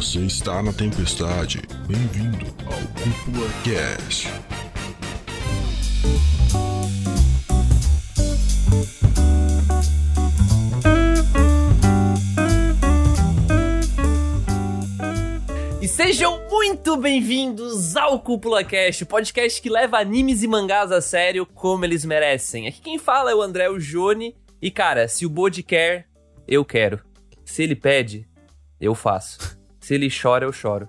Você está na tempestade. Bem-vindo ao Cúpula Cast. E sejam muito bem-vindos ao Cúpula Cast, podcast que leva animes e mangás a sério como eles merecem. Aqui quem fala é o André o Jone. E cara, se o Bode quer, eu quero. Se ele pede, eu faço. Se ele chora, eu choro.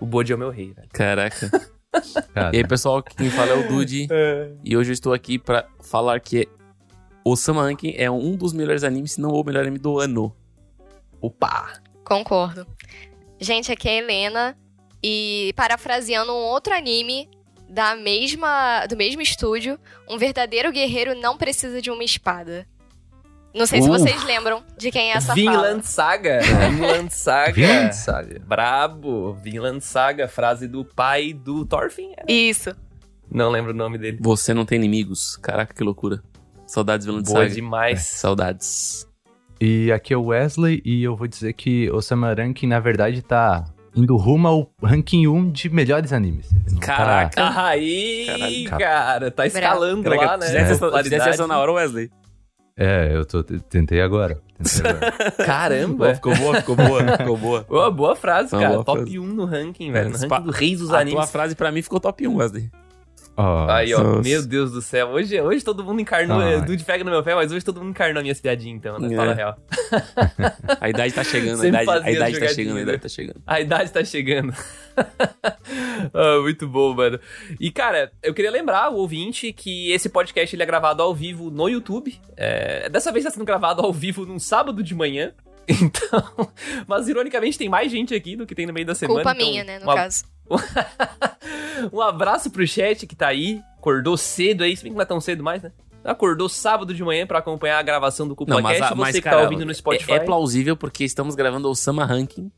O Bode é o meu rei, velho. Caraca. E aí, pessoal, quem fala é o Dude. E hoje eu estou aqui pra falar que o Ranking é um dos melhores animes, se não o melhor anime do ano. Opa! Concordo. Gente, aqui é a Helena. E parafraseando um outro anime da mesma, do mesmo estúdio, um verdadeiro guerreiro não precisa de uma espada. Não sei se Uh. vocês lembram de quem é essa fala. Vinland Saga. Vinland Saga. Vinland Saga. Brabo. Vinland Saga, frase do pai do Thorfinn. é? Isso. Não lembro o nome dele. Você não tem inimigos. Caraca, que loucura. Saudades Vilã de Boa Saga. demais. Saudades. E aqui é o Wesley e eu vou dizer que o Sama Ranking, na verdade, tá indo rumo ao ranking 1 de melhores animes. Tá- Caraca. Aí, Caralho, cara, tá escalando Caraca, lá, né? fizesse, fizesse essa na hora, Wesley. É, eu tô, tentei agora. Tentei agora. Caramba! ficou boa, ficou boa, ficou boa. Boa, boa frase, cara. boa Top frase. 1 no ranking, velho. No ranking do Reis dos A tua Animes. frase pra mim ficou top 1, Wesley. Ó, Aí, ó. Nossa. Meu Deus do céu. Hoje, hoje todo mundo encarnou. É, Dude pega no meu pé, mas hoje todo mundo encarnou minhas piadinhas, então, né? É. Fala a real. A idade tá chegando, a idade, a idade tá jogadinha, chegando, a né? idade tá chegando. A idade tá chegando. Ah, muito bom, mano. E, cara, eu queria lembrar o ouvinte que esse podcast ele é gravado ao vivo no YouTube. É, dessa vez tá sendo gravado ao vivo num sábado de manhã. Então, mas ironicamente tem mais gente aqui do que tem no meio da semana. Culpa então, minha, né, no uma- caso. um abraço pro chat que tá aí, acordou cedo aí, se bem que não é tão cedo mais, né? Acordou sábado de manhã pra acompanhar a gravação do Cúpula Não, mas, Cast, a- você mas que cara, tá ouvindo no Spotify. É, é plausível porque estamos gravando o Sama Ranking.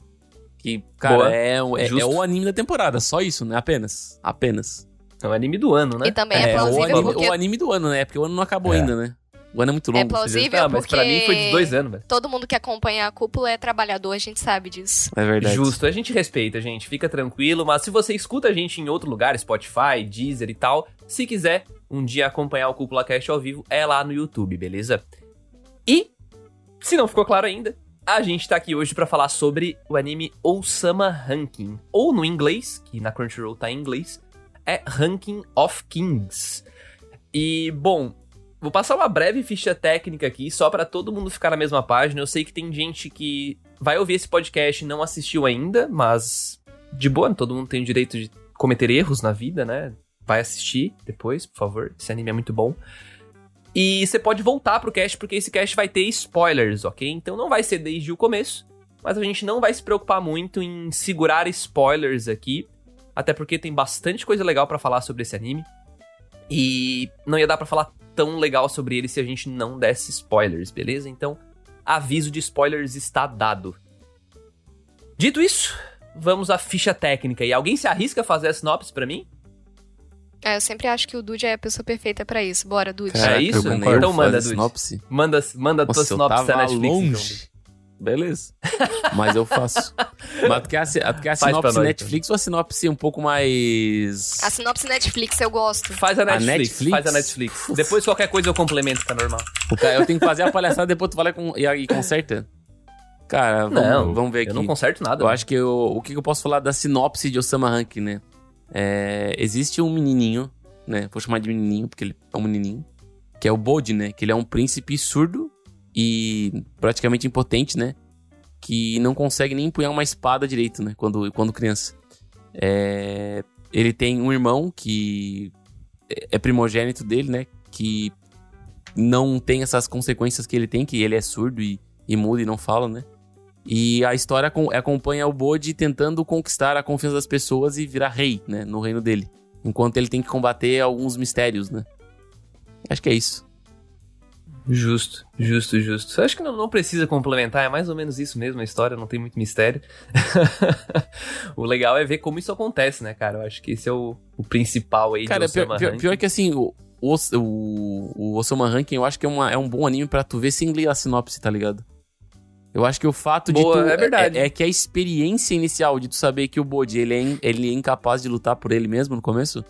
Que, cara, Boa. é, o- é, Justo. é o anime da temporada. Só isso, né? Apenas. Apenas. É o anime do ano, né? E também é, o, plausível anime, porque o anime do ano, né? Porque o ano não acabou É. ainda, né? O ano é muito longo. É plausível Ah, mas pra mim foi de dois anos, velho. todo mundo que acompanha a cúpula é trabalhador, a gente sabe disso. É verdade. Justo, a gente respeita, gente, fica tranquilo, mas se você escuta a gente em outro lugar, Spotify, Deezer e tal, se quiser um dia acompanhar o Cúpula Cast ao vivo, é lá no YouTube, beleza? E, se não ficou claro ainda, a gente tá aqui hoje pra falar sobre o anime Osama Ranking, ou no inglês, que na Crunchyroll tá em inglês, é Ranking of Kings. E, bom, Vou passar uma breve ficha técnica aqui, só pra todo mundo ficar na mesma página. Eu sei que tem gente que vai ouvir esse podcast e não assistiu ainda, mas de boa, todo mundo tem o direito de cometer erros na vida, né? Vai assistir depois, por favor. Esse anime é muito bom. E você pode voltar pro cast, porque esse cast vai ter spoilers, ok? Então não vai ser desde o começo, mas a gente não vai se preocupar muito em segurar spoilers aqui, até porque tem bastante coisa legal pra falar sobre esse anime. E não ia dar pra falar tão legal sobre ele se a gente não desse spoilers, beleza? Então, aviso de spoilers está dado. Dito isso, vamos à ficha técnica. E alguém se arrisca a fazer a sinopse pra mim? É, eu sempre acho que o Dude é a pessoa perfeita pra isso. Bora, Dude. Caraca, É isso? Então manda, manda Dude. sinopse. Manda, manda a tua Nossa, sinopse da Netflix. então. Beleza. Mas eu faço. Mas tu quer a, si- tu quer a sinopse nós, Netflix ou a sinopse um pouco mais... A sinopse Netflix eu gosto. Faz a Netflix, Netflix? faz a Netflix. Depois qualquer coisa eu complemento, tá normal. Cara, eu tenho que fazer a palhaçada, depois tu vai lá com, e, e conserta. Cara, vamos, não, vamos ver aqui. Eu não conserto nada. Eu né? acho que eu, o que que eu posso falar da sinopse de Osama Rank, né? É, existe um menininho, né? Vou chamar de menininho porque ele é um menininho. Que é o Bode, né? Que ele é um príncipe surdo e praticamente impotente, né? Que não consegue nem empunhar uma espada direito, né? Quando, quando criança. É, ele tem um irmão que é- é primogênito dele, né? Que não tem essas consequências que ele tem, que ele é surdo e, e mudo e não fala, né? E a história acom- acompanha o Bode tentando conquistar a confiança das pessoas e virar rei, né? No reino dele. Enquanto ele tem que combater alguns mistérios, né? Acho que é isso. Justo, justo, justo. Eu acho que não, não precisa complementar, é mais ou menos isso mesmo, a história não tem muito mistério. o legal é ver como isso acontece, né, cara? Eu acho que esse é o, o principal aí Cara, de pior, Osama pior- pior que assim, o, o, o, Osama Ranking eu acho que é, uma- é um bom anime pra tu ver sem ler a sinopse, tá ligado? Eu acho que o fato de Boa, tu, é verdade. É, é que a experiência inicial de tu saber que o Bode, ele é, in- ele é incapaz de lutar por ele mesmo no começo,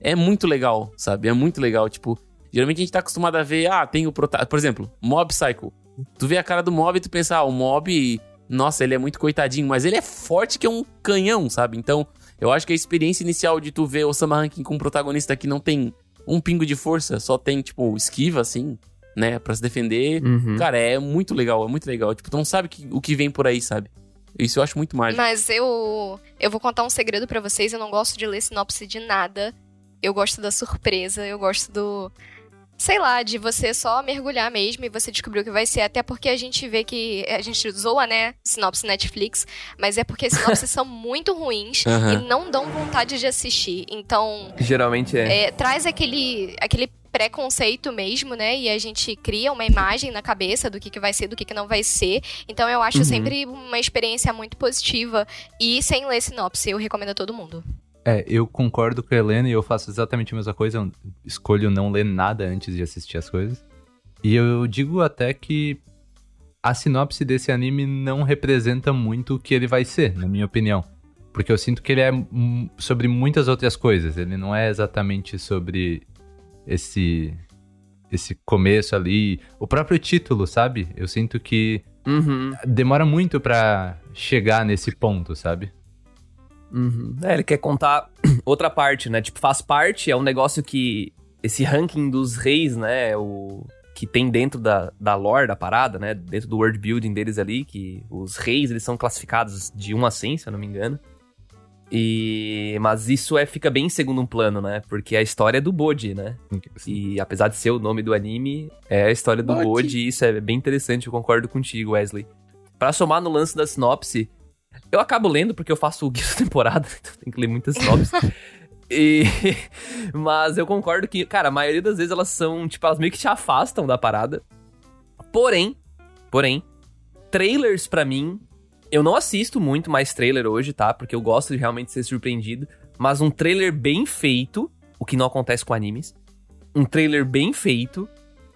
é muito legal, sabe? É muito legal, tipo... Geralmente a gente tá acostumado a ver, ah, tem o protagonista... Por exemplo, Mob Psycho. Tu vê a cara do Mob e tu pensa, ah, o Mob... Nossa, ele é muito coitadinho, mas ele é forte que é um canhão, sabe? Então, eu acho que a experiência inicial de tu ver o Sama Ranking com um protagonista que não tem um pingo de força, só tem, tipo, esquiva, assim, né? Pra se defender... Uhum. Cara, é muito legal, é muito legal. Tipo, tu não sabe que- o que vem por aí, sabe? Isso eu acho muito mágico. Mas eu, eu vou contar um segredo pra vocês. Eu não gosto de ler sinopse de nada. Eu gosto da surpresa, eu gosto do. Sei lá, de você só mergulhar mesmo e você descobrir o que vai ser. Até porque a gente vê que. A gente zoa, né? Sinopse Netflix. Mas é porque sinopses são muito ruins Aham. e não dão vontade de assistir. Então, Geralmente é. é, traz aquele, aquele preconceito mesmo, né? E a gente cria uma imagem na cabeça do que, que vai ser, do que, que não vai ser. Então eu acho Uhum. sempre uma experiência muito positiva. E sem ler sinopse, eu recomendo a todo mundo. É, eu concordo com a Helena e eu faço exatamente a mesma coisa. Eu escolho não ler nada antes de assistir as coisas. E eu digo até que a sinopse desse anime não representa muito o que ele vai ser, na minha opinião. Porque eu sinto que ele é sobre muitas outras coisas. Ele não é exatamente sobre esse esse começo ali, o próprio título, sabe? Eu sinto que Uhum, demora muito pra chegar nesse ponto, sabe? Uhum. É, ele quer contar outra parte, né? Tipo, faz parte, é um negócio que. Esse ranking dos reis, né? O. Que tem dentro da, da lore da parada, né? Dentro do world building deles ali, que os reis eles são classificados de 1 a 100, se eu não me engano. E. Mas isso é, fica bem em segundo plano, né? Porque a história é do Bode, né? E apesar de ser o nome do anime, é a história do Bode. Bode, e isso é bem interessante, eu concordo contigo, Wesley. Pra somar no lance da sinopse, eu acabo lendo porque eu faço o guia da temporada, então tem que ler muitas sinopses. E... Mas eu concordo que, cara, a maioria das vezes elas são, tipo, elas meio que te afastam da parada. Porém, porém, trailers pra mim, eu não assisto muito mais trailer hoje, tá? Porque eu gosto de realmente ser surpreendido. Mas um trailer bem feito, o que não acontece com animes, um trailer bem feito,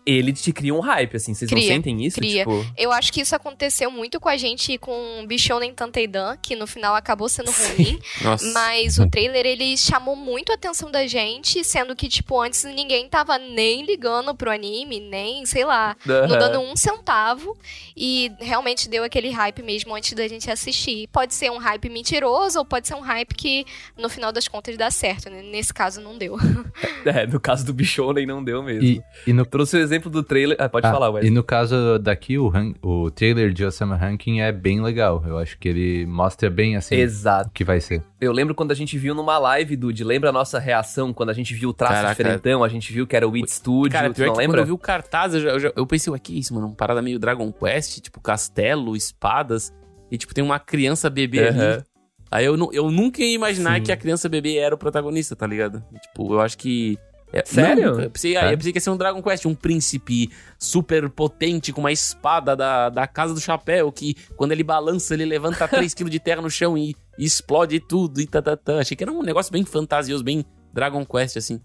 ele te cria um hype, assim. Vocês não Cria, sentem isso? cria. Tipo, Eu acho que isso aconteceu muito com a gente com Bichonen Tanteidan, que no final acabou sendo ruim. Nossa. Mas o trailer, ele chamou muito a atenção da gente, sendo que, tipo, antes ninguém tava nem ligando pro anime, nem, sei lá, não aham. dando um centavo. E realmente deu aquele hype mesmo antes da gente assistir. Pode ser um hype mentiroso ou pode ser um hype que, no final das contas, dá certo, né? Nesse caso, não deu. É, no caso do Bichonen não deu mesmo. E, e no Trouxe exemplo do trailer. Ah, pode Ah, falar, E Wesley. no caso daqui, o, ran- o trailer de Osama Ranking é bem legal. Eu acho que ele mostra bem assim Exato. o que vai ser. Eu lembro quando a gente viu numa live, Dude, lembra a nossa reação quando a gente viu o traço Caraca. diferentão, a gente viu que era o It Studio, Cara, tu pior não que quando lembra? eu vi o cartaz, eu, já- eu, já- eu pensei, ué, que isso, mano? Uma parada meio Dragon Quest, tipo castelo, espadas. E, tipo, tem uma criança bebê ali. Aham. Aí eu, eu nunca ia imaginar Sim. que a criança bebê era o protagonista, tá ligado? Tipo, eu acho que. É- Sério? Não, eu, pensei, É. eu pensei que ia ser um Dragon Quest, um príncipe super potente com uma espada da, da Casa do Chapéu, que quando ele balança, ele levanta 3kg de terra no chão e, e explode tudo e tá, tá, tá. Achei que era um negócio bem fantasioso, bem Dragon Quest, assim.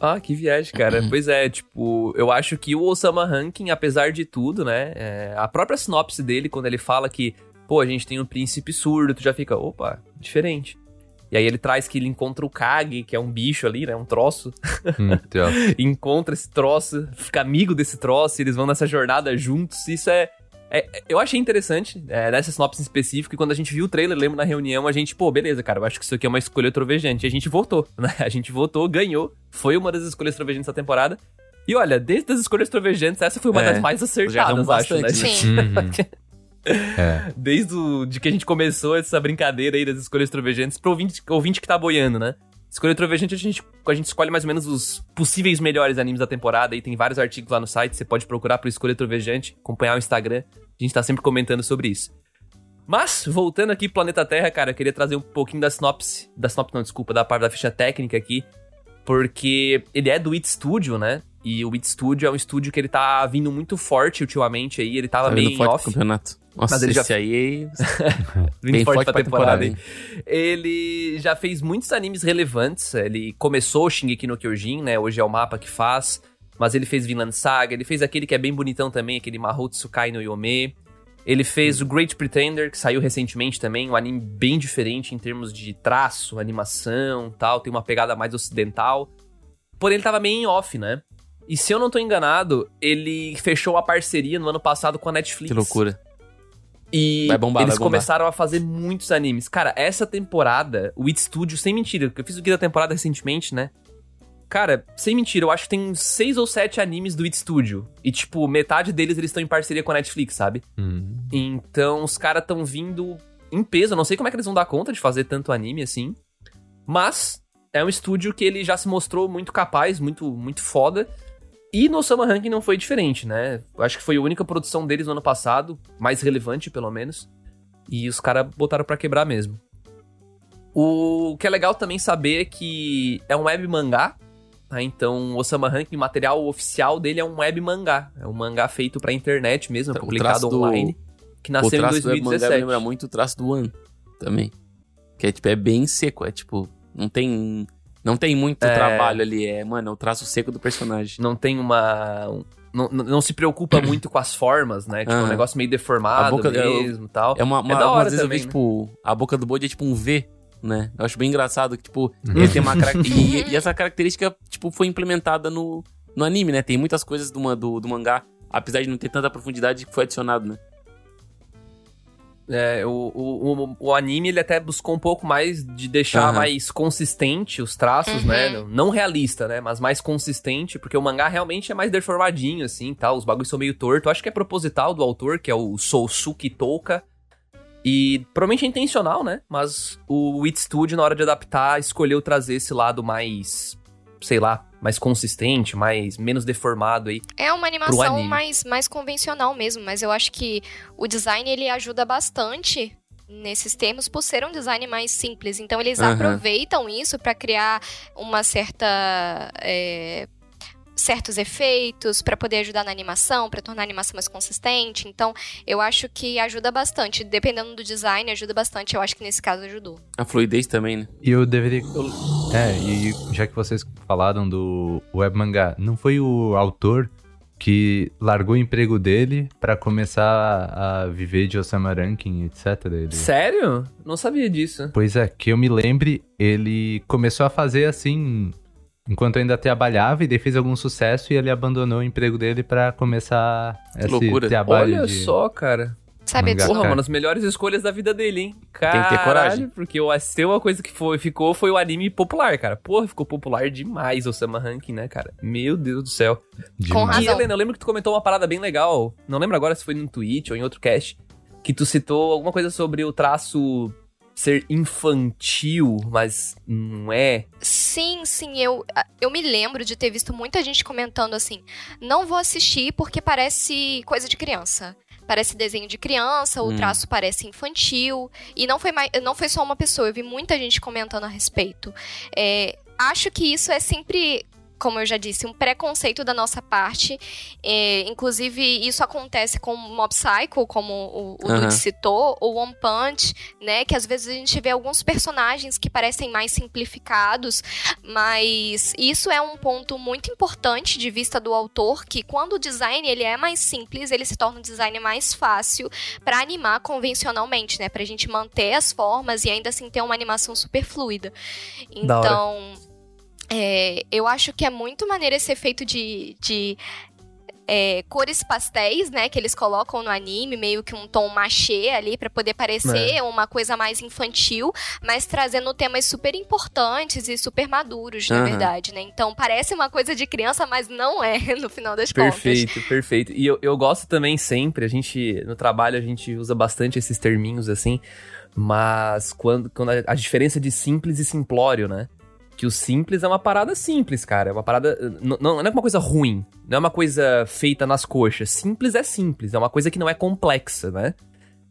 Ah, que viagem, cara. pois é, tipo, eu acho que o Osama Rankin, apesar de tudo, né, é, a própria sinopse dele, quando ele fala que, pô, a gente tem um príncipe surdo, tu já fica, opa, diferente. E aí ele traz que ele encontra o Kage, que é um bicho ali, né, um troço, Hum, encontra esse troço, fica amigo desse troço, e eles vão nessa jornada juntos. Isso é. é- eu achei interessante é, nessa sinopse em específico, e quando a gente viu o trailer, lembro na reunião, a gente, pô, beleza, cara, eu acho que isso aqui é uma escolha trovejante. E a gente votou, né? A gente votou, ganhou, foi uma das escolhas trovejantes da temporada. E olha, desde as escolhas trovejantes, essa foi uma É, das mais acertadas, acho, né? bastante, Sim. uhum. É, Desde o, de que a gente começou essa brincadeira aí das escolhas trovejantes pro ouvinte, ouvinte que tá boiando, né? Escolha trovejante, a gente, a gente escolhe mais ou menos os possíveis melhores animes da temporada e tem vários artigos lá no site, você pode procurar pro Escolha Trovejante, acompanhar o Instagram, a gente tá sempre comentando sobre isso. Mas, voltando aqui pro Planeta Terra, cara, eu queria trazer um pouquinho da sinopse, da sinopse não, desculpa, da parte da ficha técnica aqui, porque ele é do It Studio, né? E o It Studio é um estúdio que ele tá vindo muito forte ultimamente aí, ele tava Tá meio forte off. campeonato. Nossa, Mas ele já- esse aí Vindo bem forte forte pra pra temporada, hein? Ele já fez muitos animes relevantes. Ele começou o Shingeki no Kyojin, né? Hoje é o mapa que faz. Mas ele fez Vinland Saga, ele fez aquele que é bem bonitão também, aquele Mahou Tsukai no Yome. Ele fez o Great Pretender, que saiu recentemente também, um anime bem diferente em termos de traço, animação tal, tem uma pegada mais ocidental. Porém, ele tava meio em off, né? E se eu não tô enganado, ele fechou a parceria no ano passado com a Netflix. Que loucura. E Vai bombar, eles vai bombar. começaram a fazer muitos animes. Cara, essa temporada, o It Studio, sem mentira, porque eu fiz o guia da temporada recentemente, né? Cara, sem mentira, eu acho que tem uns seis ou sete animes do It Studio. E, tipo, metade deles eles estão em parceria com a Netflix, sabe? Hum. Então, os caras estão vindo em peso. Eu não sei como é que eles vão dar conta de fazer tanto anime assim. Mas é um estúdio que ele já se mostrou muito capaz, muito, muito foda. E no Summer Ranking não foi diferente, né? Eu acho que foi a única produção deles no ano passado, mais relevante pelo menos. E os caras botaram pra quebrar mesmo. O que é legal também saber é que é um web mangá. Tá? Então, o Osama Ranking, o material oficial dele é um web mangá. É um mangá feito pra internet mesmo, O publicado traço do- online. Que o nasceu em traço do web mangá me 2017. lembra muito o traço do One também. Que é, tipo, é bem seco. É tipo, não tem. Não tem muito É. trabalho ali. É, mano, é o traço seco do personagem. não tem uma. um- não, não se preocupa muito com as formas, né? Tipo, é um negócio meio deformado A boca- mesmo e tal. É uma, uma, da hora vezes eu também, vejo, né? tipo, a boca do bode é tipo um V, né? Eu acho bem engraçado que, tipo, ele tem uma característica. e, e essa característica, tipo, foi implementada no, no anime, né? Tem muitas coisas do, do, do mangá, apesar de não ter tanta profundidade, que foi adicionado, né? É, o, o, o, anime ele até buscou um pouco mais de deixar Aham. mais consistente os traços, Uhum. né? Não- Não realista, né? Mas mais consistente, porque o mangá realmente é mais deformadinho, assim, tal. Os bagulhos são meio torto. Acho que é proposital do autor, que é o Sousuke Touka. E provavelmente é intencional, né? Mas o It Studio, na hora de adaptar, escolheu trazer esse lado mais, sei lá, mais consistente, mais menos deformado aí. É uma animação anime. mais, mais convencional mesmo, mas eu acho que o design ele ajuda bastante nesses termos por ser um design mais simples. Então eles Aham. aproveitam isso para criar uma certa é, certos efeitos para poder ajudar na animação, para tornar a animação mais consistente. Então eu acho que ajuda bastante, dependendo do design, ajuda bastante. Eu acho que nesse caso ajudou. A fluidez também, né? E eu deveria. É, e já que vocês falaram do web mangá, não foi o autor que largou o emprego dele pra começar a viver de Osama Ranking, etc. Ele... Sério? Não sabia disso. Pois é, que eu me lembre, ele começou a fazer assim enquanto ainda trabalhava e daí fez algum sucesso e ele abandonou o emprego dele pra começar esse loucura. trabalho Olha de... só, cara. Sabe? Porra, uma das melhores escolhas da vida dele, hein? Tem que ter Caralho, coragem. Porque o tem uma coisa que foi, ficou foi o anime popular, cara. Porra, ficou popular demais o Sama Ranking, né, cara? Meu Deus do céu. Com demais. E, razão. Helena, eu lembro que tu comentou uma parada bem legal. Não lembro agora se foi no Twitch ou em outro cast. Que tu citou alguma coisa sobre o traço ser infantil, mas não é. Sim, sim, eu, eu me lembro de ter visto muita gente comentando assim: não vou assistir porque parece coisa de criança. Parece desenho de criança, o Hum. traço parece infantil. E não foi, mais, não foi só uma pessoa, eu vi muita gente comentando a respeito. É, acho que isso é sempre, como eu já disse, um preconceito da nossa parte. É, inclusive, isso acontece com Mob Psycho, como o, o Aham. Dude citou, ou One Punch, né? Que às vezes a gente vê alguns personagens que parecem mais simplificados, mas isso é um ponto muito importante de vista do autor, que quando o design ele é mais simples, ele se torna um design mais fácil para animar convencionalmente, né? Pra gente manter as formas e ainda assim ter uma animação super fluida. Da hora. Então, é, eu acho que é muito maneiro esse efeito de, de é, cores pastéis, né? Que eles colocam no anime, meio que um tom machê ali, pra poder parecer uma coisa mais infantil, mas trazendo temas super importantes e super maduros, na Aham. verdade, né? Então parece uma coisa de criança, mas não é, no final das contas. Perfeito, perfeito. E eu, eu gosto também sempre, a gente, no trabalho, a gente usa bastante esses terminhos assim, mas quando, quando a, a diferença de simples e simplório, né? Que o simples é uma parada simples, cara. É uma parada. Não, não é uma coisa ruim. Não é uma coisa feita nas coxas. Simples é simples. É uma coisa que não é complexa, né?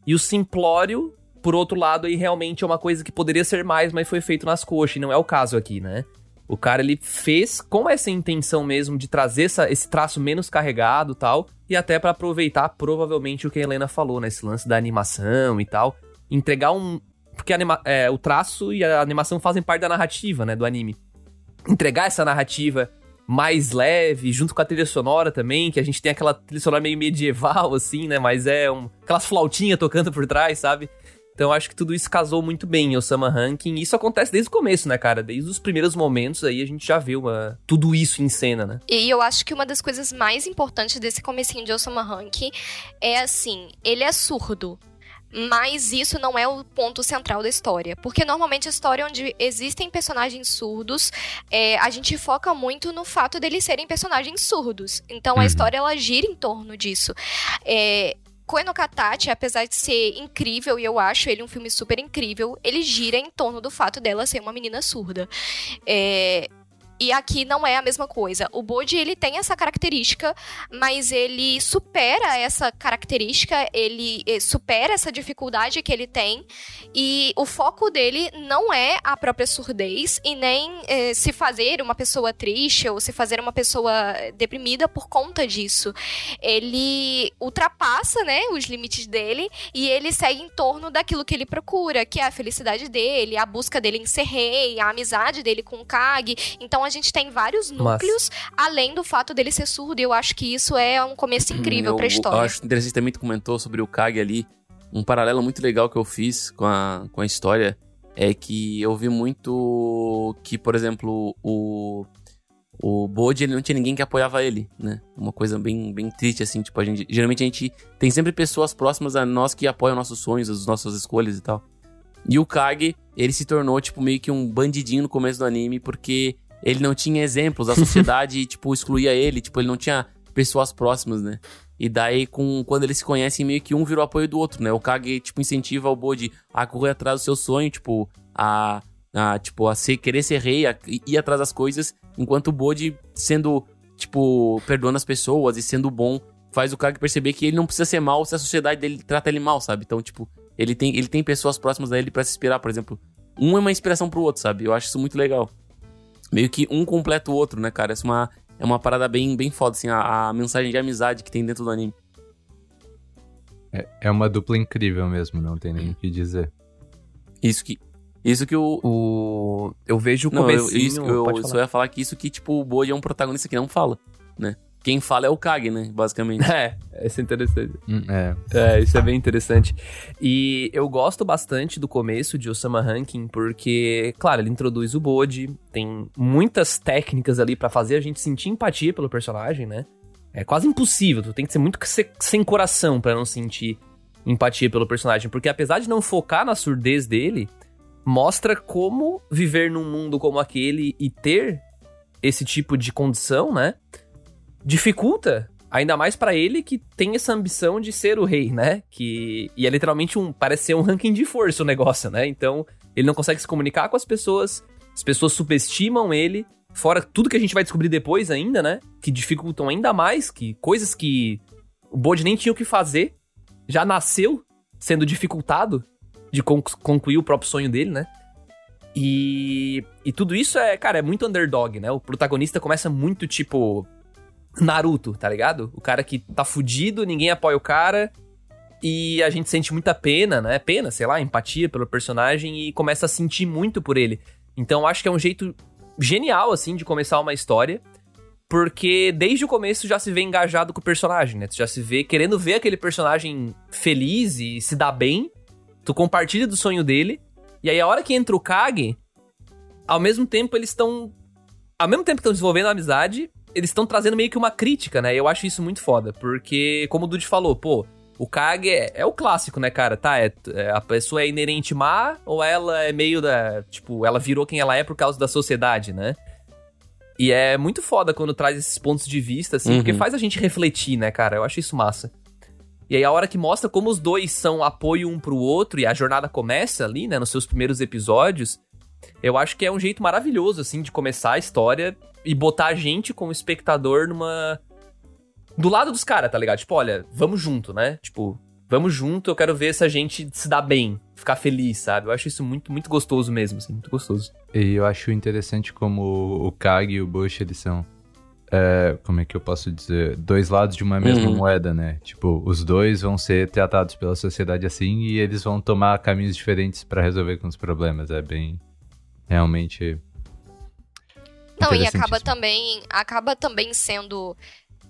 E o simplório, por outro lado, aí realmente é uma coisa que poderia ser mais, mas foi feito nas coxas. E não é o caso aqui, né? O cara, ele fez com essa intenção mesmo de trazer essa- esse traço menos carregado tal, e até pra aproveitar provavelmente o que a Helena falou, né? Esse lance da animação e tal. Entregar um... Porque anima- é, o traço e a animação fazem parte da narrativa, né? Do anime. Entregar essa narrativa mais leve, junto com a trilha sonora também, que a gente tem aquela trilha sonora meio medieval, assim, né? Mas é um, aquelas flautinhas tocando por trás, sabe? Então acho que tudo isso casou muito bem em Osama Ranking. E isso acontece desde o começo, né, cara? Desde os primeiros momentos aí a gente já viu uma, tudo isso em cena, né? E eu acho que uma das coisas mais importantes desse comecinho de Osama Ranking é assim, ele é surdo. Mas isso não é o ponto central da história. Porque normalmente a história onde existem personagens surdos, é, a gente foca muito no fato deles serem personagens surdos. Então a Uhum. história ela gira em torno disso. É, Katachi, apesar de ser incrível, e eu acho ele um filme super incrível, ele gira em torno do fato dela ser uma menina surda. É, E aqui não é a mesma coisa. O Bode, ele tem essa característica, mas ele supera essa característica, ele eh, supera essa dificuldade que ele tem, e o foco dele não é a própria surdez, e nem eh, se fazer uma pessoa triste ou se fazer uma pessoa deprimida por conta disso. Ele ultrapassa, né, os limites dele, e ele segue em torno daquilo que ele procura, que é a felicidade dele, a busca dele em ser rei, a amizade dele com o Kag. Então a gente tem vários núcleos, além do fato dele ser surdo, e eu acho que isso é um começo incrível eu, pra história. Eu acho interessante também que tu comentou sobre o Kage ali. Um paralelo muito legal que eu fiz com a, com a história é que eu vi muito que, por exemplo, o. O Bode, ele não tinha ninguém que apoiava ele, né? Uma coisa bem, bem triste, assim, tipo, a gente... Geralmente a gente tem sempre pessoas próximas a nós que apoiam nossos sonhos, as nossas escolhas e tal. E o Kage, ele se tornou, tipo, meio que um bandidinho no começo do anime, porque ele não tinha exemplos, a sociedade, tipo, excluía ele, tipo, ele não tinha pessoas próximas, né? E daí, com, quando eles se conhecem, meio que um virou apoio do outro, né? O Kage, tipo, incentiva o Bode a correr atrás do seu sonho, tipo, a, a tipo, a ser, querer ser rei, a ir atrás das coisas, enquanto o Bode, sendo, tipo, perdoando as pessoas e sendo bom, faz o Kage perceber que ele não precisa ser mal se a sociedade dele trata ele mal, sabe? Então, tipo, ele tem, ele tem pessoas próximas a ele pra se inspirar, por exemplo. Um é uma inspiração pro outro, sabe? Eu acho isso muito legal. Meio que um completa o outro, né, cara? Essa é uma, é uma parada bem, bem foda, assim, a, a mensagem de amizade que tem dentro do anime. É, é uma dupla incrível mesmo, não tem nem o que dizer. Isso que. Isso que o. O... Eu vejo o Não, eu, isso, eu só falar. ia falar que isso que, tipo, o Bode é um protagonista que não fala, né? Quem fala é o Kage, né? Basicamente. É, isso é interessante. Hum, É, É, isso é bem interessante. E eu gosto bastante do começo de Osama Ranking, porque, claro, ele introduz o Bode, tem muitas técnicas ali pra fazer a gente sentir empatia pelo personagem, né? É quase impossível, tu tem que ser muito se- sem coração pra não sentir empatia pelo personagem, porque apesar de não focar na surdez dele, mostra como viver num mundo como aquele e ter esse tipo de condição, né? Dificulta Ainda mais pra ele que tem essa ambição de ser o rei, né? Que e é literalmente um parece ser um ranking de força o negócio, né? Então, ele não consegue se comunicar com as pessoas, as pessoas subestimam ele, fora tudo que a gente vai descobrir depois ainda, né? Que dificultam ainda mais que coisas que o Bode nem tinha o que fazer, já nasceu sendo dificultado de con- concluir o próprio sonho dele, né? E, e tudo isso é, cara, é muito underdog, né? O protagonista começa muito tipo Naruto, tá ligado? O cara que tá fudido, ninguém apoia o cara e a gente sente muita pena, né? Pena, sei lá, empatia pelo personagem e começa a sentir muito por ele. Então acho que é um jeito genial, assim, de começar uma história. Porque desde o começo já se vê engajado com o personagem, né? Tu já se vê querendo ver aquele personagem feliz e se dar bem. Tu compartilha do sonho dele. E aí a hora que entra o Kage, ao mesmo tempo eles estão. Ao mesmo tempo que estão desenvolvendo a amizade, eles estão trazendo meio que uma crítica, né? Eu acho isso muito foda. Porque, como o Dude falou, pô, o Kage é, é o clássico, né, cara? Tá, é, é- a pessoa é inerente má ou ela é meio da. Tipo, ela virou quem ela é por causa da sociedade, né? E é muito foda quando traz esses pontos de vista, assim, Uhum. porque faz a gente refletir, né, cara? Eu acho isso massa. E aí a hora que mostra como os dois são apoio um pro outro e a jornada começa ali, né, nos seus primeiros episódios, eu acho que é um jeito maravilhoso, assim, de começar a história e botar a gente como espectador numa. Do lado dos caras, tá ligado? Tipo, olha, vamos junto, né? Tipo, vamos junto, eu quero ver se a gente se dá bem, ficar feliz, sabe? Eu acho isso muito, muito gostoso mesmo, assim, muito gostoso. E eu acho interessante como o Kag e o Bush, eles são. é, como é que eu posso dizer? Dois lados de uma mesma Uhum. moeda, né? Tipo, os dois vão ser tratados pela sociedade assim e eles vão tomar caminhos diferentes pra resolver com os problemas. É bem. Realmente. Não, e acaba Interessantíssimo. também, acaba também sendo,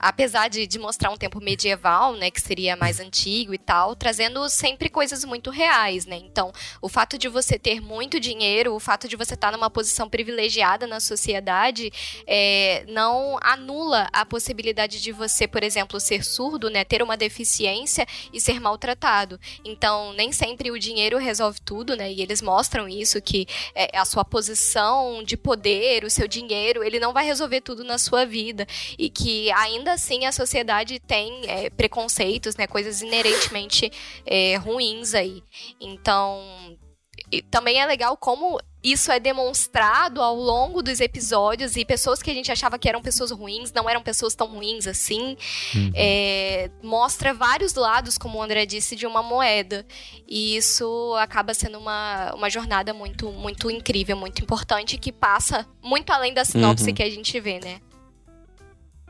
apesar de, de mostrar um tempo medieval, né, que seria mais antigo e tal, trazendo sempre coisas muito reais, né? Então, o fato de você ter muito dinheiro, o fato de você estar numa posição privilegiada na sociedade, é, não anula a possibilidade de você, por exemplo, ser surdo, né, ter uma deficiência e ser maltratado. Então, nem sempre o dinheiro resolve tudo, né? E eles mostram isso que é, a sua posição de poder, o seu dinheiro, ele não vai resolver tudo na sua vida e que ainda assim a sociedade tem é, preconceitos, né, coisas inerentemente é, ruins aí. Então, também é legal como isso é demonstrado ao longo dos episódios e pessoas que a gente achava que eram pessoas ruins não eram pessoas tão ruins assim. Uhum. É, mostra vários lados, como o André disse, de uma moeda. E isso acaba sendo uma, uma jornada muito, muito incrível, muito importante, que passa muito além da sinopse Uhum. que a gente vê, né?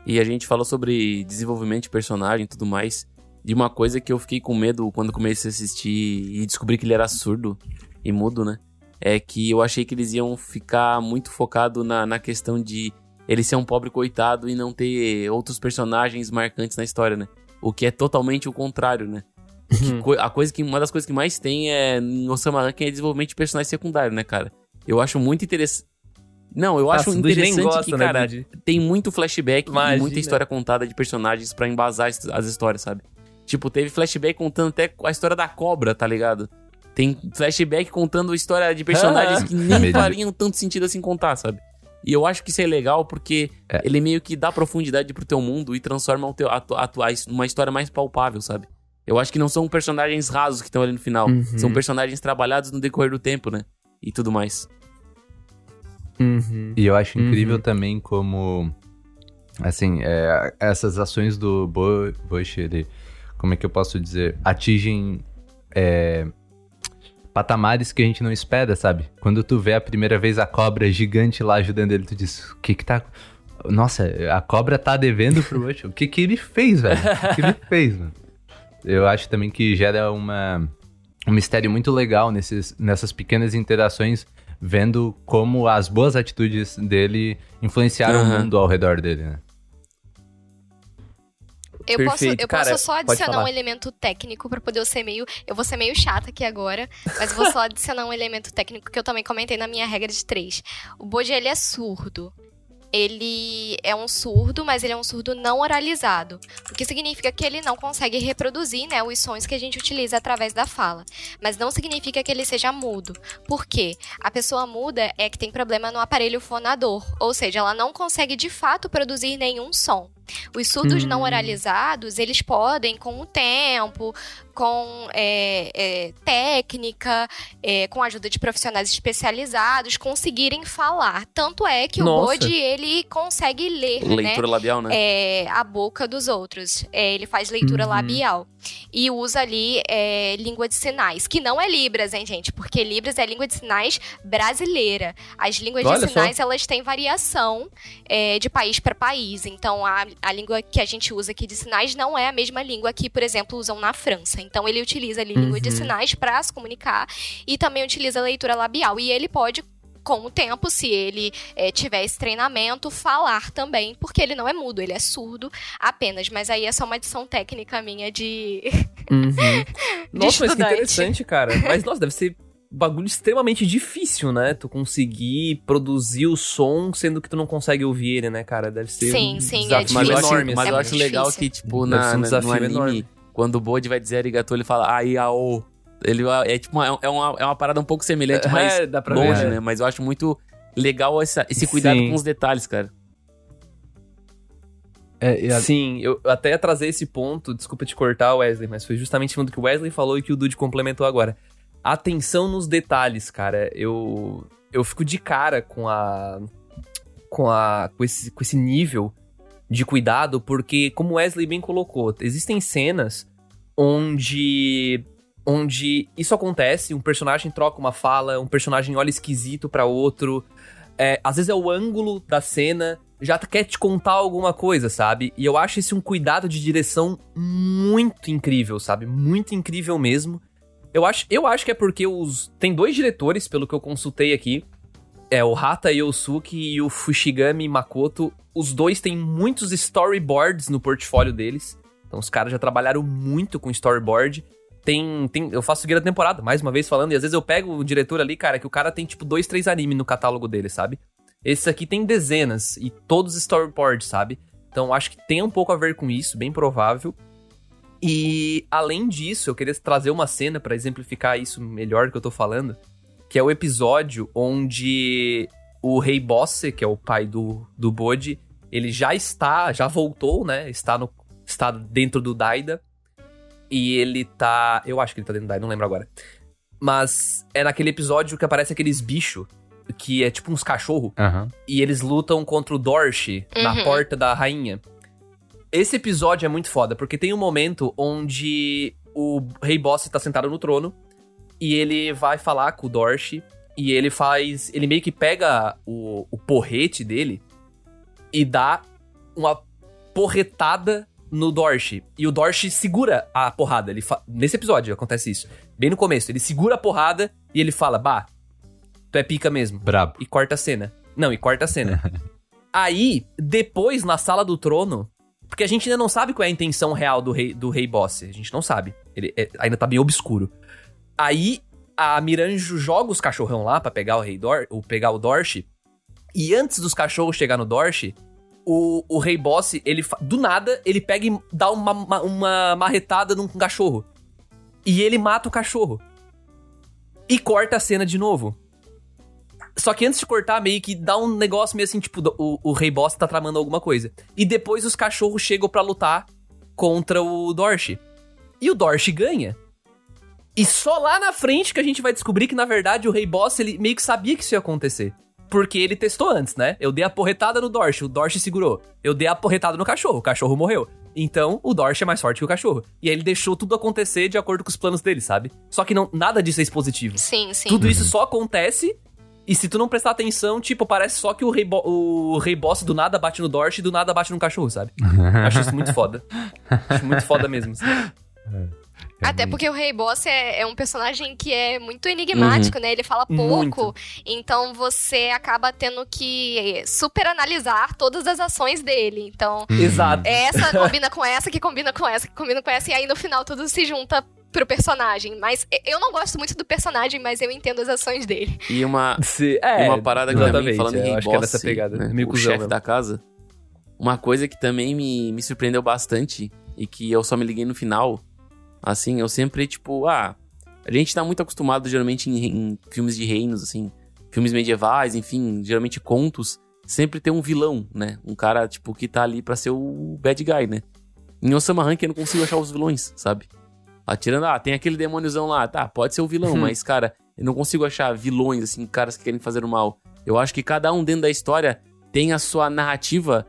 E a gente falou sobre desenvolvimento de personagem e tudo mais. De uma coisa que eu fiquei com medo quando comecei a assistir e descobri que ele era surdo e mudo, né? É que eu achei que eles iam ficar muito focado na, na questão de ele ser um pobre coitado e não ter outros personagens marcantes na história, né? O que é totalmente o contrário, né? Que co- a coisa que, uma das coisas que mais tem é em Osama Rankin é desenvolvimento de personagem secundário, né, cara? Eu acho muito interessante. Não, eu acho Nossa, nem interessante gosta, que, né, cara, Dude? tem muito flashback Imagina. e muita história contada de personagens pra embasar as as histórias, sabe? Tipo, teve flashback contando até a história da cobra, tá ligado? Tem flashback contando a história de personagens Ah. que nem fariam tanto sentido assim contar, sabe? E eu acho que isso é legal porque É. ele meio que dá profundidade pro teu mundo e transforma o teu, a, tu- a, tua- uma história mais palpável, sabe? Eu acho que não são personagens rasos que estão ali no final. Uhum. São personagens trabalhados no decorrer do tempo, né? E tudo mais. Uhum. E eu acho incrível Uhum. também como, assim, é, essas ações do Bo- Bush, ele, como é que eu posso dizer, atingem é, patamares que a gente não espera, sabe? Quando tu vê a primeira vez a cobra gigante lá ajudando ele, tu diz, o que que tá... Nossa, a cobra tá devendo pro Bush. O que que ele fez, velho? O que que ele fez, mano? Eu acho também que gera uma, um mistério muito legal nesses, nessas pequenas interações, vendo como as boas atitudes dele influenciaram o Aham. mundo ao redor dele, né? Eu posso, Perfeito. eu Cara, posso só adicionar um elemento técnico pra poder eu ser meio. Eu vou ser meio chata aqui agora, mas eu vou só adicionar um elemento técnico que eu também comentei na minha regra de três. O Boji, ele é surdo. Ele é um surdo, mas ele é um surdo não oralizado. O que significa que ele não consegue reproduzir né, os sons que a gente utiliza através da fala. Mas não significa que ele seja mudo. Por quê? A pessoa muda é que tem problema no aparelho fonador. Ou seja, ela não consegue de fato produzir nenhum som. Os surdos Hum. não oralizados, eles podem, com o tempo, com é, é, técnica, é, com a ajuda de profissionais especializados, conseguirem falar. Tanto é que Nossa. o Bode, ele consegue ler, né? Leitura labial, né? é, a boca dos outros. É, ele faz leitura Uhum. labial. E usa ali é, língua de sinais. Que não é Libras, hein, gente? Porque Libras é língua de sinais brasileira. As línguas Olha de só. sinais, elas têm variação é, de país para país. Então, a, a língua que a gente usa aqui de sinais não é a mesma língua que, por exemplo, usam na França. Então, ele utiliza ali língua de Uhum. sinais para se comunicar e também utiliza leitura labial. E ele pode com o tempo, se ele é, tiver esse treinamento, falar também, porque ele não é mudo, ele é surdo apenas. Mas aí é só uma adição técnica minha de. Uhum. Nossa, mas que estudante. interessante, cara. Mas, nossa, deve ser um bagulho extremamente difícil, né? Tu conseguir produzir o som, sendo que tu não consegue ouvir ele, né, cara? Deve ser Sim, um sim, é desafio Mas eu difícil. enorme, mas assim. eu É acho legal difícil. que, tipo, na, um na- no desafio anime, enorme. Quando o Bode vai dizer arigato, ele fala ai, ao. Ele é tipo uma, é, uma, é uma parada um pouco semelhante, mas É, dá pra longe, ver. né? Mas eu acho muito legal essa- esse cuidado Sim. com os detalhes, cara. É, a- Sim, eu até ia trazer esse ponto, desculpa te cortar, Wesley, mas foi justamente um do que o Wesley falou e que o Dude complementou agora. Atenção nos detalhes, cara. Eu eu fico de cara com a com a com esse, com esse nível de cuidado, porque como Wesley bem colocou, existem cenas onde onde isso acontece, um personagem troca uma fala, um personagem olha esquisito pra outro, é, às vezes é o ângulo da cena, já quer te contar alguma coisa, sabe? E eu acho esse um cuidado de direção muito incrível, sabe? Muito incrível mesmo. Eu acho, eu acho que é porque os tem dois diretores, pelo que eu consultei aqui. É, o Hata Yosuke e o Fushigami Makoto, os dois têm muitos storyboards no portfólio deles. Então os caras já trabalharam muito com storyboard. Tem, tem, eu faço guia da temporada, mais uma vez falando, e às vezes eu pego o diretor ali, cara, que o cara tem tipo dois, três animes no catálogo dele, sabe? Esse aqui tem dezenas e todos storyboards, sabe? Então acho que tem um pouco a ver com isso, bem provável. E além disso, eu queria trazer uma cena para exemplificar isso melhor que eu tô falando, que é o episódio onde o Rei Bosse, que é o pai do, do Bode, ele já está, já voltou, né? Está, no, está dentro do Daida. E ele tá. Eu acho que ele tá dentro do Daida, não lembro agora. Mas é naquele episódio que aparece aqueles bichos, que é tipo uns cachorros, Aham. e eles lutam contra o Dorshi na Uhum. porta da rainha. Esse episódio é muito foda, porque tem um momento onde o Rei Boss tá sentado no trono e ele vai falar com o Dorshi e ele faz. Ele meio que pega o, o porrete dele e dá uma porretada no Dorshi. E o Dorshi segura a porrada. Ele fa- Nesse episódio acontece isso. Bem no começo. Ele segura a porrada e ele fala: Bah, tu é pica mesmo Brabo. e corta a cena. Não, e corta a cena. Aí, depois, na sala do trono, porque a gente ainda não sabe qual é a intenção real do rei, do rei boss. A gente não sabe. Ele é- ainda tá bem obscuro. Aí, a Miranjo joga os cachorrão lá pra pegar o rei Dor, o pegar o Dorshi. E antes dos cachorros chegar no Dorshi, o, o rei boss, ele do nada, ele pega e dá uma, uma, uma marretada num cachorro. E ele mata o cachorro. E corta a cena de novo. Só que antes de cortar, meio que dá um negócio meio assim, tipo, o, o Rei Boss tá tramando alguma coisa. E depois os cachorros chegam pra lutar contra o Dorshi. E o Dorshi ganha. E só lá na frente que a gente vai descobrir que, na verdade, o Rei Boss, ele meio que sabia que isso ia acontecer. Porque ele testou antes, né? Eu dei a porretada no Dorshi, o Dorshi segurou. Eu dei a porretada no cachorro, o cachorro morreu. Então, o Dorshi é mais forte que o cachorro. E aí ele deixou tudo acontecer de acordo com os planos dele, sabe? Só que não, nada disso é expositivo. Sim, sim. Tudo isso só acontece. E se tu não prestar atenção, tipo, parece só que o rei, o rei boss do nada bate no Dorsch e do nada bate no cachorro, sabe? Acho isso muito foda. Acho muito foda mesmo. assim. Até porque o Rei Boss é, é um personagem que é muito enigmático, né? Ele fala pouco. Muito. Então você acaba tendo que super analisar todas as ações dele. Então, Exato. essa combina com essa, que combina com essa, que combina com essa, e aí no final tudo se junta pro personagem. Mas eu não gosto muito do personagem, mas eu entendo as ações dele. E uma, Se- é, uma parada que também, falando em eu Rei acho que é Boss, dessa pegada. né, meio o chefe mesmo. da casa, uma coisa que também me, me surpreendeu bastante e que eu só me liguei no final, assim, eu sempre, tipo, ah, a gente tá muito acostumado geralmente em, em filmes de reinos, assim, filmes medievais, enfim, geralmente contos, sempre tem um vilão, né? Um cara, tipo, que tá ali pra ser o bad guy, né? Em Osama Rank eu não consigo achar os vilões, sabe? Atirando, ah, tem aquele demôniozão lá, tá, pode ser o vilão, Uhum. mas, cara, eu não consigo achar vilões, assim, caras que querem fazer o mal. Eu acho que cada um dentro da história tem a sua narrativa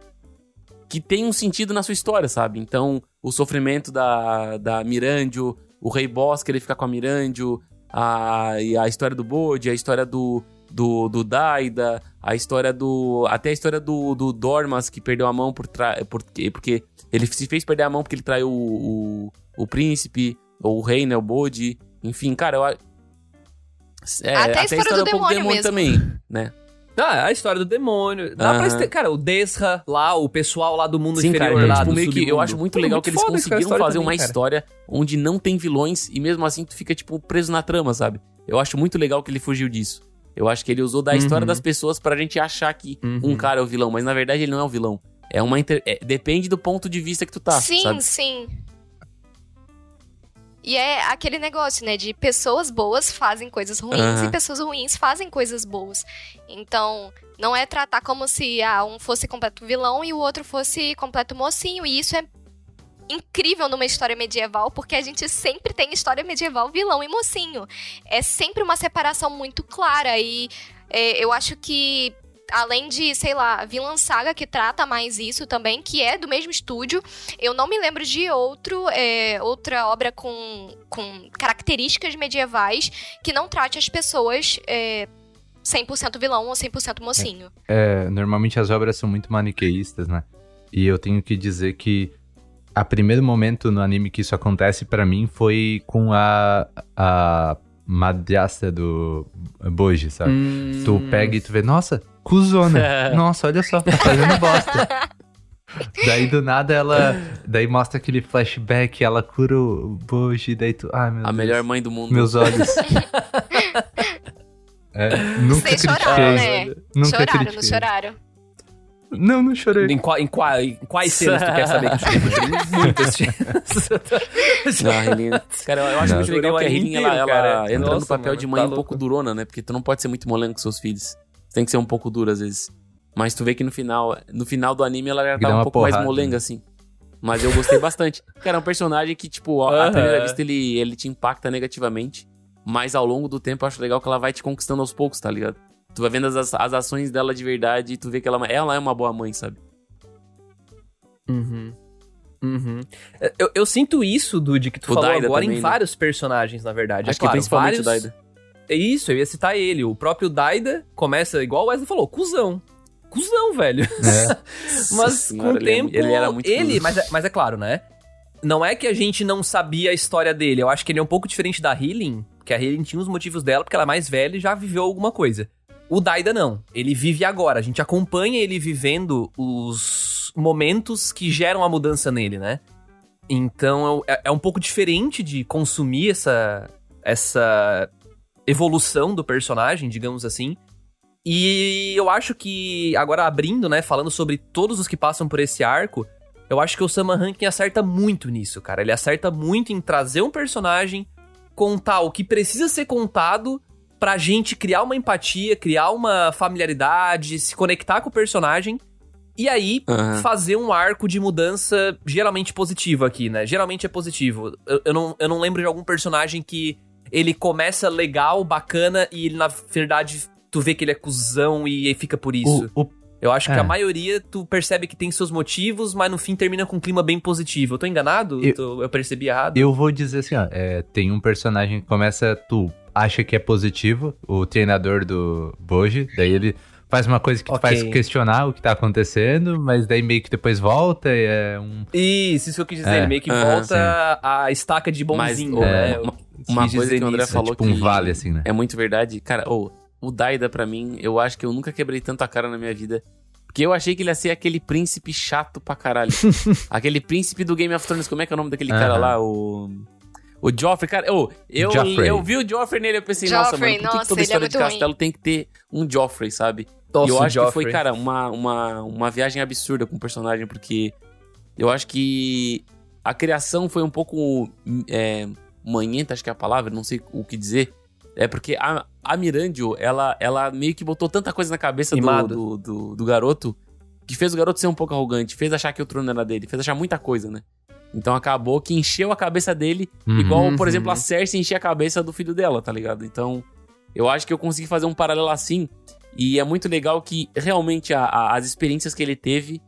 que tem um sentido na sua história, sabe? Então, o sofrimento da, da Mirandio, o Rei Boss querer ficar com a Mirandio, a, e a história do Bode, a história do, do, do Daida, a história do. Até a história do, do Dormas, que perdeu a mão por tra, porque, porque ele se fez perder a mão porque ele traiu o, o, o príncipe, ou o rei, né? O Bode. Enfim, cara, eu. a- É, Até a história do demônio mesmo. também, né? Ah, a história do demônio. Dá pra Aham. este- Cara, o Desra lá, o pessoal lá do mundo Sim, cara, inferior é, lá tipo, do meio que eu acho muito Pô, legal que eles conseguiram fazer também, uma cara. história onde não tem vilões e mesmo assim tu fica, tipo, preso na trama, sabe? Eu acho muito legal que ele fugiu disso. Eu acho que ele usou da Uhum. história das pessoas pra gente achar que Uhum. um cara é o vilão, mas na verdade ele não é o vilão. É uma inter... é, depende do ponto de vista que tu tá, sim, sabe? sim. E é aquele negócio, né? De pessoas boas fazem coisas ruins Aham. e pessoas ruins fazem coisas boas. Então, não é tratar como se ah, um fosse completo vilão e o outro fosse completo mocinho. E isso é incrível numa história medieval, porque a gente sempre tem história medieval vilão e mocinho. É sempre uma separação muito clara. E é, eu acho que além de, sei lá, Vinland Saga, que trata mais isso também, que é do mesmo estúdio. Eu não me lembro de outro, é, outra obra com, com características medievais que não trate as pessoas é, 100% vilão ou 100% mocinho. É, normalmente as obras são muito maniqueístas, né? E eu tenho que dizer que a primeiro momento no anime que isso acontece pra mim foi com a, a madrasta do Boji, sabe? Hum. Tu pega e tu vê, nossa, cuzona. nossa, olha só, tá fazendo bosta. daí do nada ela. Daí mostra aquele flashback, ela cura o Boji, daí tu. Ai, meu A Deus. melhor mãe do mundo. Meus olhos. É, nunca Vocês critiquei. choraram, né? Nunca choraram, critiquei. não choraram? Não, não chorei. Em, qua- em qua- em quais cenas tu quer saber que eu chorei? Muitas cenas. Não, a Cara, eu acho Não. muito legal que a anime ela, ela cara. entra no papel mano, de mãe tá um pouco durona, né? Porque tu não pode ser muito molengo com seus filhos. Tem que ser um pouco duro às vezes. Mas tu vê que no final, no final do anime ela já tá dá um pouco mais porrada, molenga, né? assim. Mas eu gostei bastante. Cara, é um personagem que, tipo, à Aham. primeira vista ele, ele te impacta negativamente. Mas ao longo do tempo eu acho legal que ela vai te conquistando aos poucos, tá ligado? Tu vai vendo as, as ações dela de verdade e tu vê que ela, ela é uma boa mãe, sabe? Uhum. Uhum. Eu, eu sinto isso, Dude, que tu O falou Daida agora também, em né? vários personagens, na verdade. acho é claro, que principalmente vários... o Daida. É isso, eu ia citar ele. O próprio Daida começa, igual o Wesley falou, cuzão. Cuzão, velho. É. Mas Nossa com senhora, o ele é- tempo. ele era muito ele mas, é, mas é claro, né? Não é que a gente não sabia a história dele. Eu acho que ele é um pouco diferente da Healing, que a Healing tinha os motivos dela, porque ela é mais velha e já viveu alguma coisa. O Daida não. Ele vive agora. A gente acompanha ele vivendo os momentos que geram a mudança nele, né? Então é, é um pouco diferente de consumir essa, essa evolução do personagem, digamos assim. E eu acho que, agora abrindo, né, falando sobre todos os que passam por esse arco, eu acho que o Sama Rankin acerta muito nisso, cara. Ele acerta muito em trazer um personagem, contar o que precisa ser contado pra gente criar uma empatia, criar uma familiaridade, se conectar com o personagem. E aí, Aham. fazer um arco de mudança geralmente positivo aqui, né? Geralmente é positivo. Eu, eu não, eu não lembro de algum personagem que ele começa legal, bacana, e ele, na verdade, tu vê que ele é cuzão e fica por isso. O, o- Eu acho que É. a maioria tu percebe que tem seus motivos, mas no fim termina com um clima bem positivo. Eu tô enganado? Eu- Tô- eu percebi errado? eu vou dizer assim, ó. é, tem um personagem que começa, tu acha que é positivo, o treinador do Boji, daí ele faz uma coisa que tu Ok. faz questionar o que tá acontecendo, mas daí meio que depois volta e é um. Isso, isso que eu quis dizer. É. Ele meio que Aham, volta a estaca de bonzinho, Mas, né? Eu uma- uma coisa que o André nisso. falou tipo um que- vale, assim, né? É muito verdade. Cara, ô, o Daida pra mim, eu acho que eu nunca quebrei tanto a cara na minha vida. Porque eu achei que ele ia ser aquele príncipe chato pra caralho. aquele príncipe do Game of Thrones. Como é que é o nome daquele cara Aham. lá? O. O Joffrey, cara. Ô, eu, Joffrey. eu vi o Joffrey nele, eu pensei, nossa, Joffrey, mano, por que, que nossa, toda é história de muito castelo tem que ter um Joffrey, sabe? Nossa, e eu acho que Joffrey. foi, cara, uma, uma, uma viagem absurda com o personagem, porque eu acho que a criação foi um pouco é, manhenta, acho que é a palavra, não sei o que dizer. É porque a, a Mirandio, ela, ela meio que botou tanta coisa na cabeça do, do, do, do garoto que fez o garoto ser um pouco arrogante, fez achar que o trono era dele, fez achar muita coisa, né? Então acabou que encheu a cabeça dele, Uhum. igual, por Uhum. exemplo, a Cersei enchia a cabeça do filho dela, tá ligado? Então, eu acho que eu consegui fazer um paralelo assim, e é muito legal que realmente a- a- as experiências que ele teve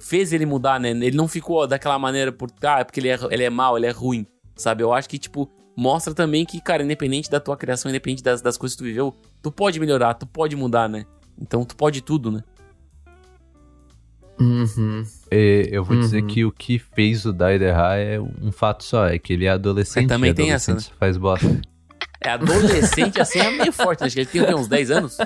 fez ele mudar, né? Ele não ficou daquela maneira por, ah, é porque ele é, ele é mal, ele é ruim, sabe? Eu acho que, tipo, mostra também que, cara, independente da tua criação, independente das, das coisas que tu viveu, tu pode melhorar, tu pode mudar, né? Então, tu pode tudo, né? Uhum. E eu vou dizer Uhum. que o que fez o Daida errar é um fato só, é que ele é adolescente. É, também e tem essa, adolescente faz bosta. É adolescente, assim, é meio forte, né? Acho que ele tem uns 10 anos?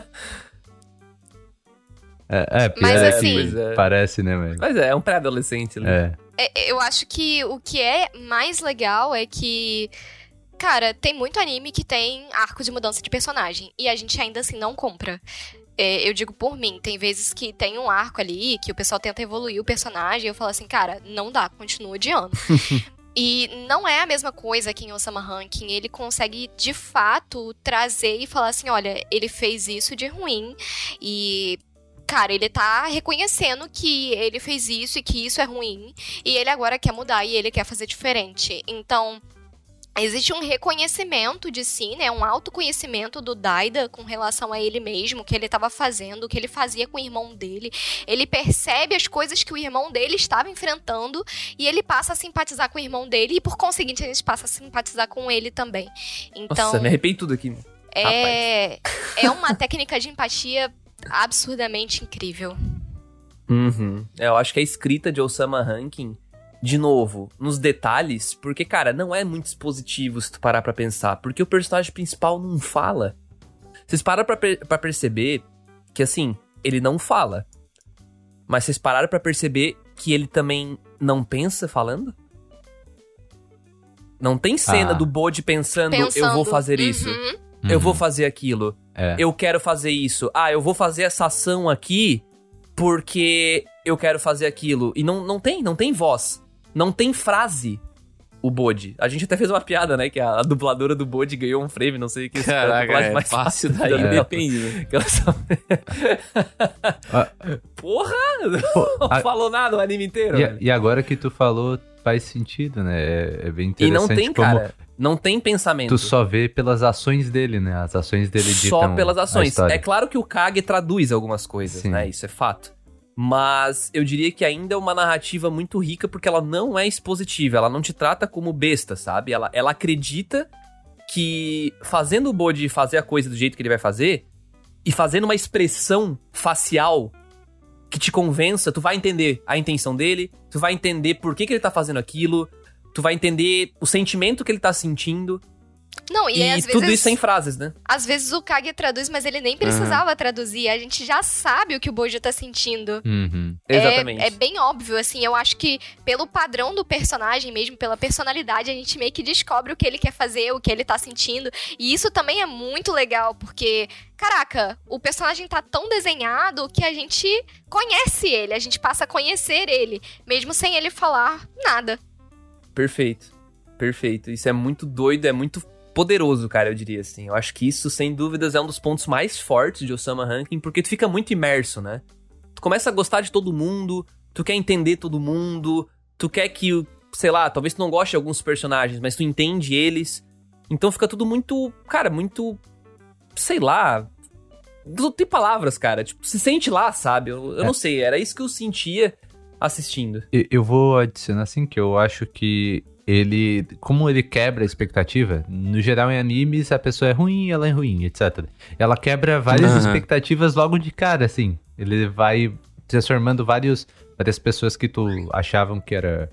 É, é pior Mas é assim- é. parece, né, velho? Mas é, é um pré-adolescente, né? É. É, eu acho que o que é mais legal é que. Cara, tem muito anime que tem arco de mudança de personagem. E a gente ainda assim não compra. É, eu digo por mim, tem vezes que tem um arco ali que o pessoal tenta evoluir o personagem e eu falo assim, cara, não dá, continua odiando. E não é a mesma coisa que em Osama Ranking. Ele consegue, de fato, trazer e falar assim: olha, ele fez isso de ruim. E, cara, ele tá reconhecendo que ele fez isso e que isso é ruim. E ele agora quer mudar e ele quer fazer diferente. Então. Existe um reconhecimento de si, né? Um autoconhecimento do Daida com relação a ele mesmo, o que ele estava fazendo, o que ele fazia com o irmão dele. Ele percebe as coisas que o irmão dele estava enfrentando e ele passa a simpatizar com o irmão dele e por conseguinte a gente passa a simpatizar com ele também. Então, Nossa, me arrepei tudo aqui. é é uma técnica de empatia absurdamente incrível. Uhum. É, eu acho que a escrita de Osama Rankin de novo, nos detalhes, porque, cara, não é muito expositivo se tu parar pra pensar, porque o personagem principal não fala. Vocês param pra, per pra perceber que, assim, ele não fala. Mas vocês pararam pra perceber que ele também não pensa falando? Não tem cena Ah. do Bode pensando, eu Pensando. vou fazer isso, Uhum. eu vou fazer aquilo, É. eu quero fazer isso, ah, eu vou fazer essa ação aqui porque eu quero fazer aquilo. E não, não tem, não tem voz, não tem frase. O Bode. A gente até fez uma piada, né? Que a, a dubladora do Bode ganhou um frame, não sei o que. é a Caraca, dublagem é mais fácil da daí, vida. depende, né? Que ela só- Ah. Porra! Pô, Não a- falou nada o anime inteiro. E, e agora que tu falou, faz sentido, né? É, é bem E interessante não tem, como cara. Não tem pensamento. tu só vê pelas ações dele, né? As ações dele ditam Só pelas ações. É claro que o Kage traduz algumas coisas, Sim. né? Isso é fato. Mas eu diria que ainda é uma narrativa muito rica porque ela não é expositiva, ela não te trata como besta, sabe? Ela, ela acredita que fazendo o Bode fazer a coisa do jeito que ele vai fazer e fazendo uma expressão facial que te convença, tu vai entender a intenção dele, tu vai entender por que, que ele tá fazendo aquilo, tu vai entender o sentimento que ele tá sentindo. Não, e, E, às tudo vezes. isso em frases, né? Às vezes o Kage traduz, mas ele nem precisava traduzir. A gente já sabe o que o Bojo tá sentindo. Uhum. É- Exatamente. É, bem óbvio, assim. Eu acho que pelo padrão do personagem, mesmo pela personalidade, a gente meio que descobre o que ele quer fazer, o que ele tá sentindo. E isso também é muito legal, porque, caraca, o personagem tá tão desenhado que a gente conhece ele, a gente passa a conhecer ele, mesmo sem ele falar nada. Perfeito. Perfeito. Isso é muito doido, é muito poderoso, cara, eu diria assim. Eu acho que isso, sem dúvidas, é um dos pontos mais fortes de Osama Ranking, porque tu fica muito imerso, né? Tu começa a gostar de todo mundo, tu quer entender todo mundo, tu quer que, sei lá, talvez tu não goste de alguns personagens, mas tu entende eles. Então fica tudo muito, cara, muito, sei lá, não tem palavras, cara. Tipo, se sente lá, sabe? Eu, eu É. não sei, era isso que eu sentia assistindo. Eu vou adicionar assim que eu acho que ele, como ele quebra a expectativa, no geral em animes a pessoa é ruim, ela é ruim, etc. Ela quebra várias Aham. expectativas logo de cara, assim. Ele vai transformando vários, várias pessoas que tu achavam que era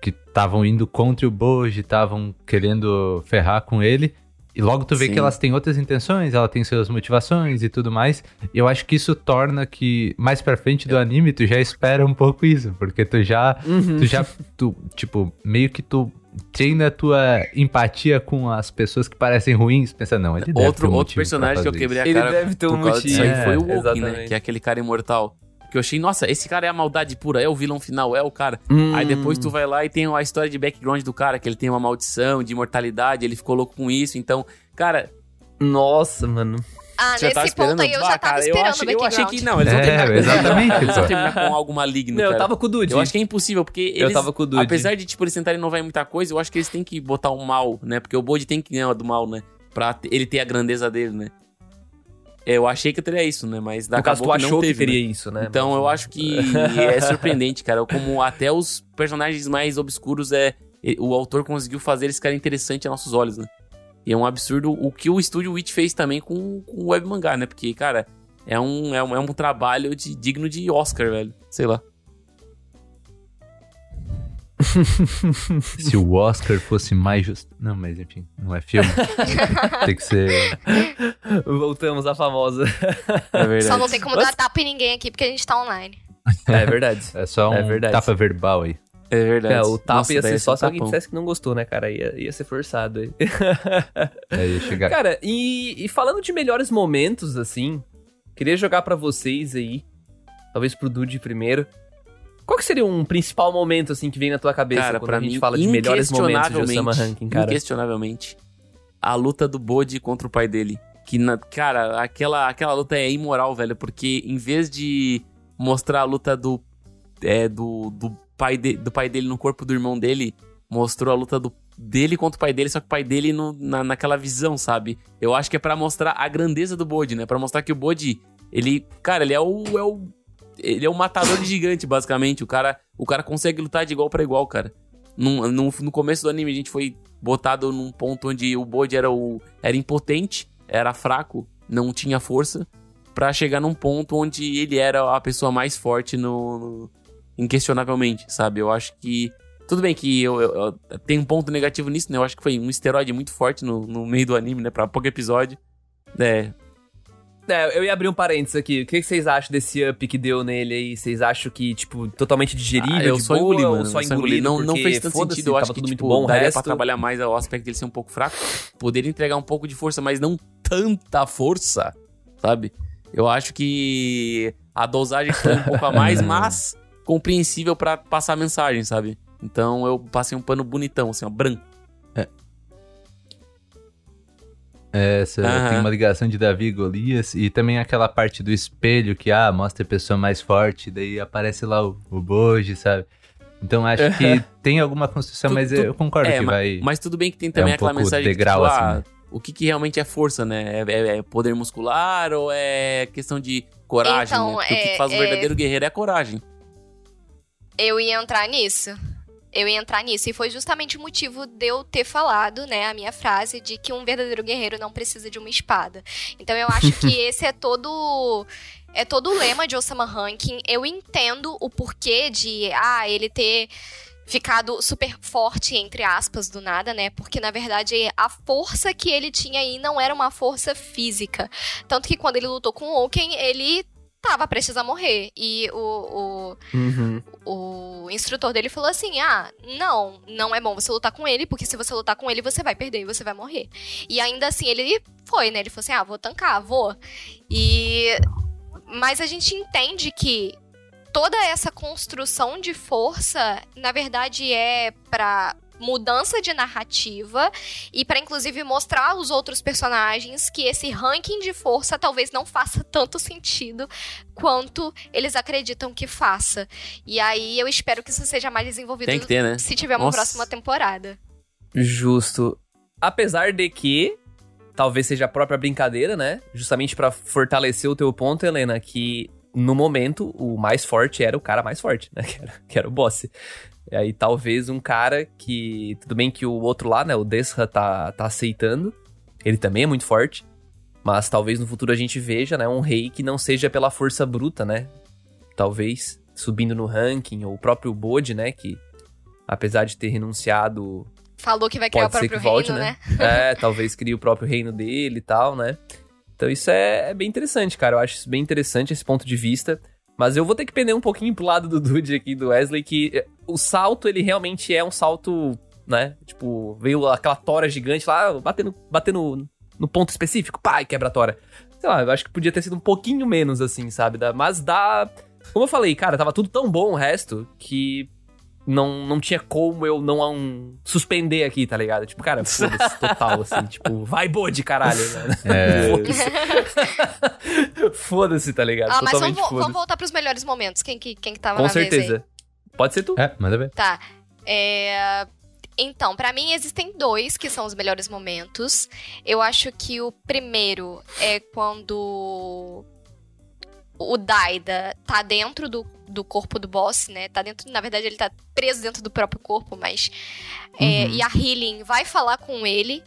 que estavam indo contra o Boji, estavam querendo ferrar com ele. E logo tu vê Sim. que elas têm outras intenções, ela tem suas motivações e tudo mais. E eu acho que isso torna que mais pra frente do anime tu já espera um pouco isso, porque tu já Uhum. tu já tu, tipo, meio que tu treina a tua empatia com as pessoas que parecem ruins, pensa não, ele deve ter Outro, um outro motivo personagem que eu quebrei a Ele cara deve ter um por causa disso motivo. aí foi o É, Woken, né? Que é aquele cara imortal. Que eu achei, nossa, esse cara é a maldade pura, é o vilão final, é o cara. Hum. Aí depois tu vai lá e tem a história de background do cara, que ele tem uma maldição de imortalidade, ele ficou louco com isso. Então, cara, Nossa, mano. Ah, já nesse ponto aí eu Bah, já tava cara, esperando eu achei, o eu achei que não, eles vão É, terminar com exatamente, Eles vão terminar com algo maligno, eu cara. tava com o Dude. Eu acho que é impossível, porque Eu eles, tava com o Dude. apesar de, tipo, eles tentarem inovar em muita coisa, eu acho que eles têm que botar o mal, né? Porque o Bode tem que ganhar do mal, né? Pra ele ter a grandeza dele, né? Eu achei que teria isso, né? Mas No caso, tu que achou que teve, né? teria isso, né? Então Mas- eu acho que é surpreendente, cara. Como até os personagens mais obscuros é. O autor conseguiu fazer eles ficarem interessantes aos nossos olhos, né? E é um absurdo o que o estúdio Witch fez também com, com o web mangá, né? Porque, cara, é um, é um, é um trabalho de, digno de Oscar, velho. Sei lá. Se o Oscar fosse mais justo. Não, mas enfim, não é filme. tem que ser. Voltamos à famosa. É verdade. Só não tem como Mas- dar tapa em ninguém aqui, porque a gente tá online. É verdade. É só um É tapa verbal aí. É verdade. É, o tapa Nossa, ia ser só se um alguém tapão. dissesse que não gostou, né, cara? Ia, ia ser forçado aí. Aí ia chegar. Cara, e, e falando de melhores momentos, assim, queria jogar pra vocês aí, talvez pro Dude primeiro. Qual que seria um principal momento, assim, que vem na tua cabeça Cara, quando pra a gente mim, fala de melhores momentos de Osama inquestionavelmente, Ranking, cara? Inquestionavelmente, a luta do Bode contra o pai dele. Que, na- cara, aquela, aquela luta é imoral, velho, porque em vez de mostrar a luta do, é, do, do, pai de- do pai dele no corpo do irmão dele, mostrou a luta do, dele contra o pai dele, só que o pai dele no- na, naquela visão, sabe? Eu acho que é pra mostrar a grandeza do Bode, né? Pra mostrar que o Bode, ele, cara, ele é o, é o ele é um matador gigante, basicamente. O cara, o cara consegue lutar de igual pra igual, cara. No, no, no começo do anime, a gente foi botado num ponto onde o Bode era, o, era impotente, era fraco, não tinha força, pra chegar num ponto onde ele era a pessoa mais forte no, no- inquestionavelmente, sabe? Eu acho que Tudo bem que eu, eu, eu- tem um ponto negativo nisso, né? Eu acho que foi um esteroide muito forte no, no meio do anime, né? Pra pouco episódio. É, É, eu ia abrir um parênteses aqui. O que vocês acham desse up que deu nele aí? Vocês acham que, tipo, totalmente digerível, Ah, eu de só boa, engoli, mano. só engolido? Não, não fez tanto sentido. Eu acho que, tudo tipo, muito bom. Daria resto... pra trabalhar mais o aspecto dele ser um pouco fraco. Poderia entregar um pouco de força, mas não tanta força, sabe? Eu acho que a dosagem foi um pouco a mais, mas compreensível pra passar a mensagem, sabe? Então eu passei um pano bonitão, assim, ó, branco. Essa Aham. tem uma ligação de Davi e Golias. E também aquela parte do espelho que, ah, mostra a pessoa mais forte, daí aparece lá o, o Boji, sabe? Então acho que tem alguma construção, Tu- mas tu- eu concordo É, que vai. Mas tudo bem que tem também um aquela pouco mensagem degrau, que, tipo, assim, ah, né? o que, que realmente é força, né? É, é- é poder muscular ou é questão de coragem, Então, né? O é- que faz o é- verdadeiro guerreiro é a coragem. Eu ia entrar nisso. Eu ia entrar nisso. E foi justamente o motivo de eu ter falado, né, a minha frase de que um verdadeiro guerreiro não precisa de uma espada. Então eu acho que esse é todo. É todo o lema de Osama Rankin. Eu entendo o porquê de, ah, ele ter ficado super forte, entre aspas, do nada, né? Porque, na verdade, a força que ele tinha aí não era uma força física. Tanto que quando ele lutou com o Oaken, ele tava prestes a morrer. E o- o, Uhum. o instrutor dele falou assim: ah, não, não é bom você lutar com ele, porque se você lutar com ele, você vai perder e você vai morrer. E ainda assim, ele foi, né? Ele falou assim: ah, vou tancar, vou. E. Mas a gente entende que toda essa construção de força, na verdade, é pra mudança de narrativa e pra inclusive mostrar aos outros personagens que esse ranking de força talvez não faça tanto sentido quanto eles acreditam que faça. E aí eu espero que isso seja mais desenvolvido Tem que ter, né? se tiver uma Nossa. próxima temporada. Justo. Apesar de que talvez seja a própria brincadeira, né? Justamente pra fortalecer o teu ponto, Helena, que no momento o mais forte era o cara mais forte, né? Que era, que era o boss. E aí talvez um cara que. Tudo bem que o outro lá, né? O Desra tá, tá aceitando. Ele também é muito forte. Mas talvez no futuro a gente veja, né? Um rei que não seja pela força bruta, né? Talvez subindo no ranking, ou o próprio Bode, né? Que apesar de ter renunciado Falou que vai criar o próprio que volte, reino, né? né? É, talvez crie o próprio reino dele e tal, né? Então isso é, é bem interessante, cara. Eu acho isso bem interessante esse ponto de vista. Mas eu vou ter que pender um pouquinho pro lado do Dude aqui, do Wesley, que eh, o salto, ele realmente é um salto, né? Tipo, veio aquela tora gigante lá, batendo, batendo no ponto específico, pá, e quebra a tora. Sei lá, eu acho que podia ter sido um pouquinho menos, assim, sabe? Mas dá... Como eu falei, cara, tava tudo tão bom o resto, que não, não tinha como eu não um, suspender aqui, tá ligado? Tipo, cara, foda-se total, assim, tipo, vai bode, caralho. Né? É. Foda-se. foda-se, tá ligado? Ah, mas vamos, Totalmente vo- vamos foda-se. voltar pros melhores momentos. Quem que, quem que tava Com certeza. Pode ser tu. É, manda ver. Tá. É, Então, pra mim existem dois que são os melhores momentos. Eu acho que o primeiro é quando o Daida tá dentro do, do corpo do boss, né? Tá dentro, na verdade, ele tá preso dentro do próprio corpo, mas. é, Uhum. e a Healing vai falar com ele.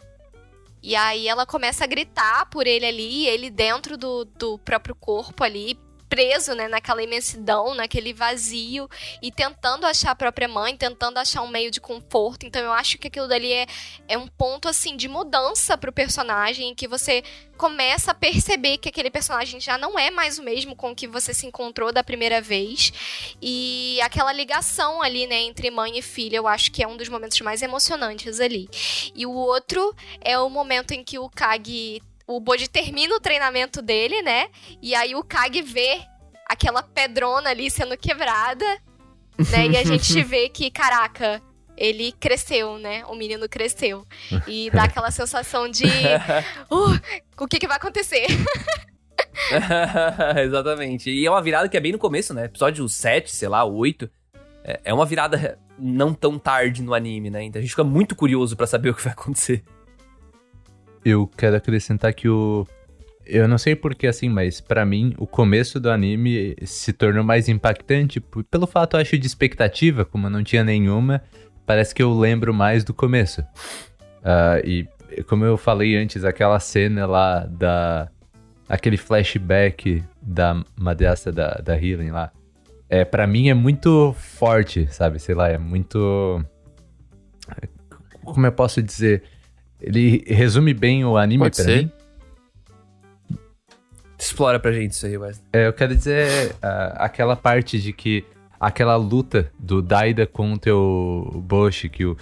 E aí ela começa a gritar por ele ali, ele dentro do, do próprio corpo ali, preso, né, naquela imensidão, naquele vazio e tentando achar a própria mãe, tentando achar um meio de conforto. Então eu acho que aquilo dali é, é um ponto assim de mudança pro personagem em que você começa a perceber que aquele personagem já não é mais o mesmo com que você se encontrou da primeira vez. E aquela ligação ali, né, entre mãe e filha, eu acho que é um dos momentos mais emocionantes ali. E o outro é o momento em que o Kag o Bode termina o treinamento dele, né? E aí o Kag vê aquela pedrona ali sendo quebrada, né? E a gente vê que, caraca, ele cresceu, né? O menino cresceu. E dá aquela sensação de. "Uh, o que, que vai acontecer? Exatamente. E é uma virada que é bem no começo, né? Episódio 7, sei lá, 8. É é uma virada não tão tarde no anime, né? Então a gente fica muito curioso pra saber o que vai acontecer. Eu quero acrescentar que o. Eu não sei porquê assim, mas pra mim o começo do anime se tornou mais impactante pelo fato, acho, de expectativa, como eu não tinha nenhuma, parece que eu lembro mais do começo. Ah, e como eu falei antes, aquela cena lá da. aquele flashback da madrasta da, da Healing lá. É, para mim é muito forte, sabe? Sei lá, é muito. como eu posso dizer? Ele resume bem o anime Pode pra ser. mim. Explora pra gente isso aí, Wesley. É, eu quero dizer ah, aquela parte de que aquela luta do Daida contra o Boshi, que o,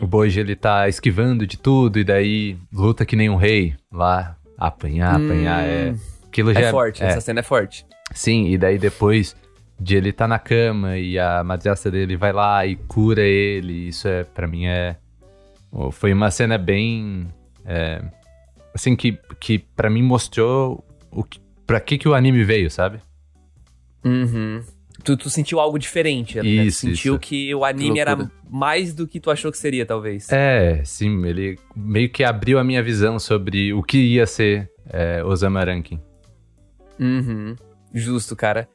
o Boji ele tá esquivando de tudo e daí luta que nem um rei lá, apanhar, apanhar, é. Aquilo já É forte, é, essa cena é forte. Sim, e daí depois de ele tá na cama e a madrasta dele vai lá e cura ele, isso é, para mim é foi uma cena bem é, assim que que para mim mostrou o que, para que que o anime veio, sabe? Uhum. Tu, tu sentiu algo diferente, né? Isso, Tu sentiu isso. que o anime Que era mais do que tu achou que seria, talvez. É, sim, ele meio que abriu a minha visão sobre o que ia ser é, Osama Rankin. Uhum. Justo, cara.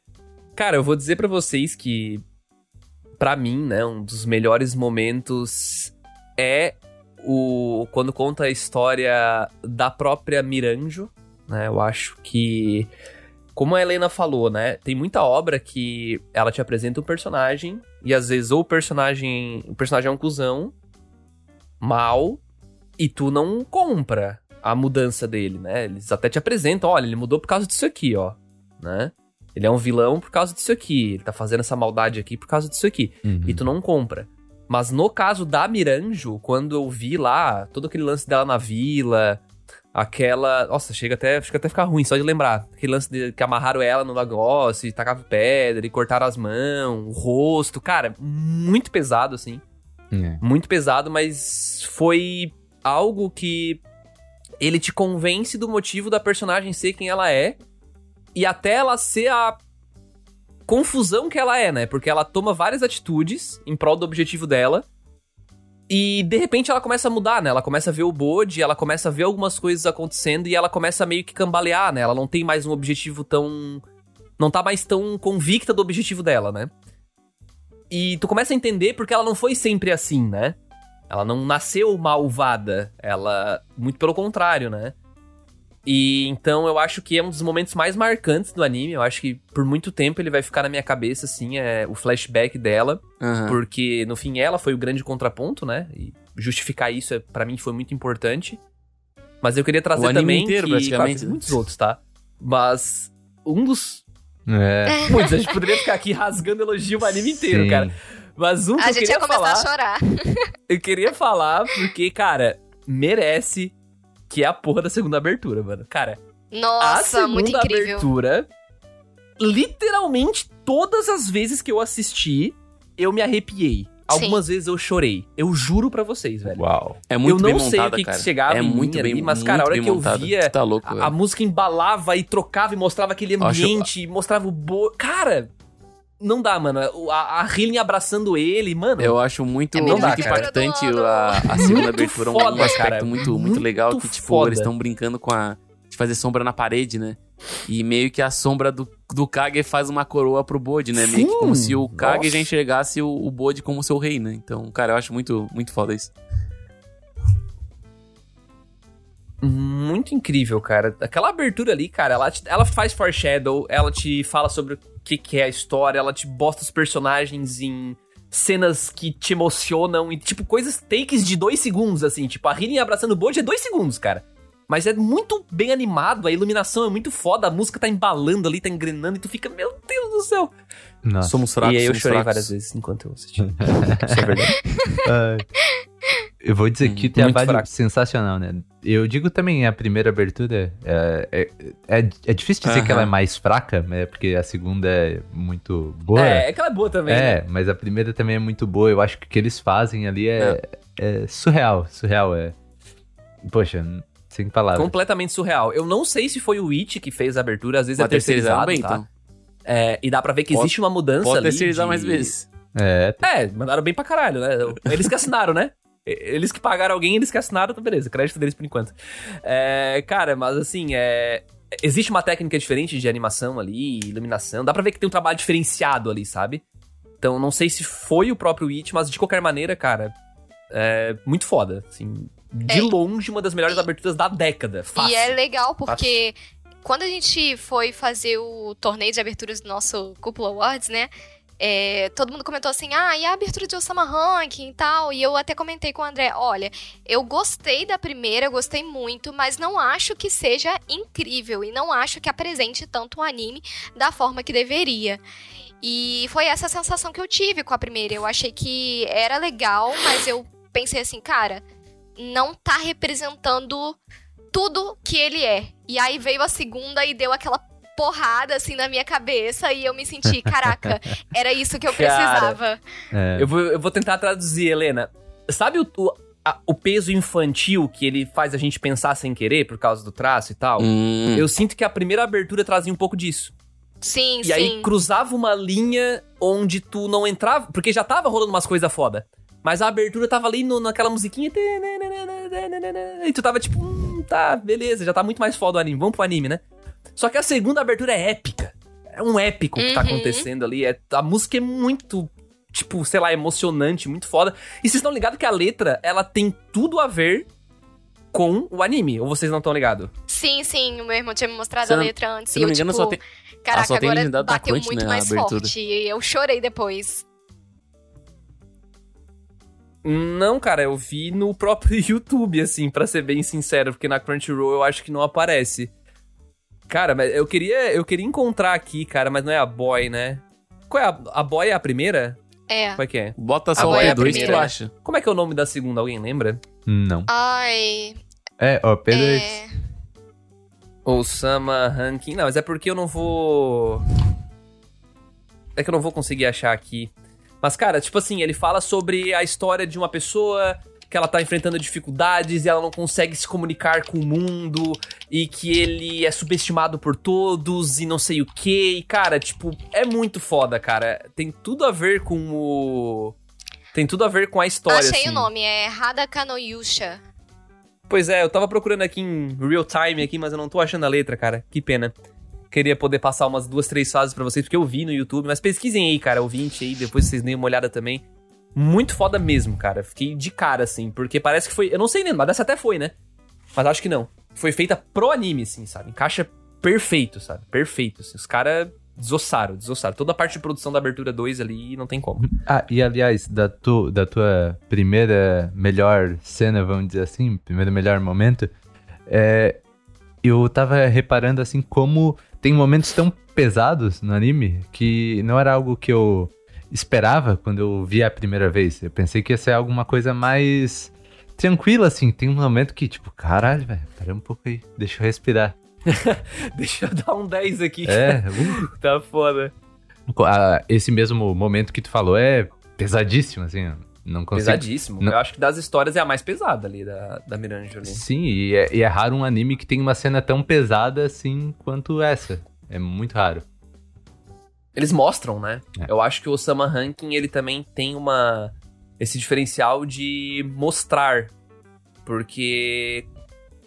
Cara, eu vou dizer pra vocês que, pra mim, né, um dos melhores momentos é o quando conta a história da própria Miranjo, né? Eu acho que, como a Helena falou, né, tem muita obra que ela te apresenta um personagem e às vezes ou o personagem, o personagem é um cuzão, mal, e tu não compra a mudança dele, né? Eles até te apresentam, olha, ele mudou por causa disso aqui, ó, né? Ele é um vilão por causa disso aqui, ele tá fazendo essa maldade aqui por causa disso aqui e tu não compra. Mas no caso da Miranjo, quando eu vi lá todo aquele lance dela na vila, aquela. Nossa, chega até, chega até ficar ruim só de lembrar. Aquele lance de que amarraram ela no negócio e tacavam pedra e cortaram as mãos, o rosto. Cara, muito pesado, assim. É. Muito pesado, mas foi algo que ele te convence do motivo da personagem ser quem ela é e até ela ser a confusão que ela é, né? Porque ela toma várias atitudes em prol do objetivo dela. E de repente ela começa a mudar, né? Ela começa a ver o bode, ela começa a ver algumas coisas acontecendo e ela começa a meio que cambalear, né? Ela não tem mais um objetivo tão. Não tá mais tão convicta do objetivo dela, né? E tu começa a entender porque ela não foi sempre assim, né? Ela não nasceu malvada, ela. Muito pelo contrário, né? E então eu acho que é um dos momentos mais marcantes do anime. Eu acho que por muito tempo ele vai ficar na minha cabeça, assim, é o flashback dela. Aham. Porque no fim ela foi o grande contraponto, né? E justificar isso é, para mim foi muito importante. Mas eu queria trazer O anime também inteiro, que praticamente, claro, muitos outros, tá? Mas um dos É, muitos, a gente poderia ficar aqui rasgando elogio o anime inteiro, Sim. cara. Mas um que A eu gente queria ia começar falar, a chorar. eu queria falar porque, cara, merece que é a porra da segunda abertura, mano. Cara, a Nossa, segunda muito incrível. abertura, literalmente todas as vezes que eu assisti, eu me arrepiei. Algumas vezes eu chorei. Eu juro pra vocês, velho. uau. É muito eu bem não sei montada, o que que chegava é em mim muito ali, bem, mas, cara, a hora que eu montada. via tá louco, A, a música embalava e trocava e mostrava aquele Eu acho- ambiente, e mostrava o bo... Cara, não dá, mano. O- A, a Healing abraçando ele, mano. Eu acho muito, É muito abertura impactante a, a segunda abertura. Um, foda, um aspecto cara. muito, muito, Muito legal que, tipo, foda. eles estão brincando com a. de fazer sombra na parede, né? E meio que a sombra do, do Kage faz uma coroa pro Bode, né? meio que Sim, como se o Kage nossa. já enxergasse o, o Bode como seu rei, né? Então, cara, eu acho muito, muito foda isso. Muito incrível, cara. Aquela abertura ali, cara, ela, te- ela faz foreshadow, ela te fala sobre o que, que é a história, ela te bota os personagens em cenas que te emocionam e, tipo, coisas takes de dois segundos, assim. Tipo, a Healing abraçando o Bode é dois segundos, cara. Mas é muito bem animado, a iluminação é muito foda, a música tá embalando ali, tá engrenando, e tu fica, meu Deus do céu. Nossa. Somos fracos, e aí eu chorei fracos. várias vezes enquanto eu assisti. Isso é verdade. Eu vou dizer Hum, que muito trabalho fraco. sensacional, né? Eu digo também a primeira abertura. É, é, é, é difícil dizer que ela é mais fraca, né? Porque a segunda é muito boa. É, é que ela é boa também, né? É, mas a primeira também é muito boa. Eu acho que o que eles fazem ali é, é surreal. Surreal, é. Poxa, sem palavras. Completamente surreal. Eu não sei se foi o It que fez a abertura, às vezes é terceirizado, tá? então. É, e dá pra ver que Pode- existe uma mudança Pode ali terceirizar de- mais vezes. É, É, mandaram bem pra caralho, né? Eles que assinaram, né? Eles que pagaram alguém, eles que assinaram, tá beleza. Crédito deles por enquanto. É, cara, mas assim, é... Existe uma técnica diferente de animação ali, iluminação. Dá pra ver que tem um trabalho diferenciado ali, sabe? Então, não sei se foi o próprio It, mas de qualquer maneira, cara, é muito foda. Assim, de É. longe, uma das melhores aberturas da década. Fácil. E é legal porque quando a gente foi fazer o torneio de aberturas do nosso Cúpula Awards, né? É, todo mundo comentou assim, ah, e a abertura de Osama Ranking e tal, e eu até comentei com o André, olha, eu gostei da primeira, gostei muito, mas não acho que seja incrível, e não acho que apresente tanto o anime da forma que deveria. E foi essa sensação que eu tive com a primeira, eu achei que era legal, mas eu pensei assim, cara, não tá representando tudo que ele é. E aí veio a segunda e deu aquela porrada assim na minha cabeça e eu me senti, caraca, era isso que eu precisava. É, Eu vou, eu vou tentar traduzir, Helena. Sabe o, o, a- o peso infantil que ele faz a gente pensar sem querer por causa do traço e tal? Hum, Eu sinto que a primeira abertura trazia um pouco disso. Sim, E sim. aí cruzava uma linha onde tu não entrava. Porque já tava rolando umas coisas foda. Mas a abertura tava ali no- naquela musiquinha. E tu tava tipo, hum, tá, beleza, já tá muito mais foda o anime. Vamos pro anime, né? Só que a segunda abertura é épica. É um épico que tá Uhum. acontecendo ali. É, a música é muito, tipo, sei lá, emocionante, muito foda. E vocês estão ligados que a letra, ela tem tudo a ver com o anime. Ou vocês não estão ligados? Sim, sim, o meu irmão tinha me mostrado Se a não- letra antes. se e não eu, me engano, tipo, só tem- caraca, só tem agora bateu Crunch, muito né, mais abertura. forte. E eu chorei depois. Não, cara, eu vi no próprio YouTube, assim, pra ser bem sincero, porque na Crunchyroll eu acho que não aparece. Cara, mas eu queria, eu queria encontrar aqui, cara, mas não é a Boy, né? Qual é a, a Boy é a primeira? É. Qual é que é? Bota só o é a P2 que tu primeira. acha. Como é que é o nome da segunda? Alguém lembra? não. Ai. É, ó, P2. É... Osama Ranking. Não, mas é porque eu não vou. É que eu não vou conseguir achar aqui. Mas, cara, tipo assim, ele fala sobre a história de uma pessoa que ela tá enfrentando dificuldades e ela não consegue se comunicar com o mundo e que ele é subestimado por todos e não sei o que. E, cara, tipo, é muito foda, cara. Tem tudo a ver com o. Tem tudo a ver com a história. Achei assim. o nome, é Hadaka no Yusha. Pois é, eu tava procurando aqui em real time aqui, mas eu não tô achando a letra, cara. Que pena. Queria poder passar umas duas, três fases pra vocês, porque eu vi no YouTube, mas pesquisem aí, cara, ouvinte aí, depois vocês deem uma olhada também. Muito foda mesmo, cara. Fiquei de cara, assim, porque parece que foi. Eu não sei nem, mas dessa até foi, né? Mas acho que não. Foi feita pro anime, assim, sabe? Encaixa perfeito, sabe? Perfeito. Assim. Os caras desossaram, desossaram. Toda a parte de produção da abertura 2 ali não tem como. Ah, e aliás, da, tu, da tua primeira melhor cena, vamos dizer assim, primeiro melhor momento, é, eu tava reparando assim como tem momentos tão pesados no anime que não era algo que eu esperava quando eu vi a primeira vez. Eu pensei que ia ser alguma coisa mais tranquila, assim. Tem um momento que, tipo, caralho, velho, pera um pouco aí, deixa eu respirar. Deixa eu dar um 10 aqui. É, uh, Tá foda. ah, esse mesmo momento que tu falou é pesadíssimo, assim. Não consigo Pesadíssimo. Não- Eu acho que das histórias é a mais pesada ali da, da Miranjo ali. Sim, e é, e é raro um anime que tem uma cena tão pesada assim quanto essa. É muito raro. Eles mostram, né? É. Eu acho que o Osama Ranking, ele também tem uma... Esse diferencial de mostrar. Porque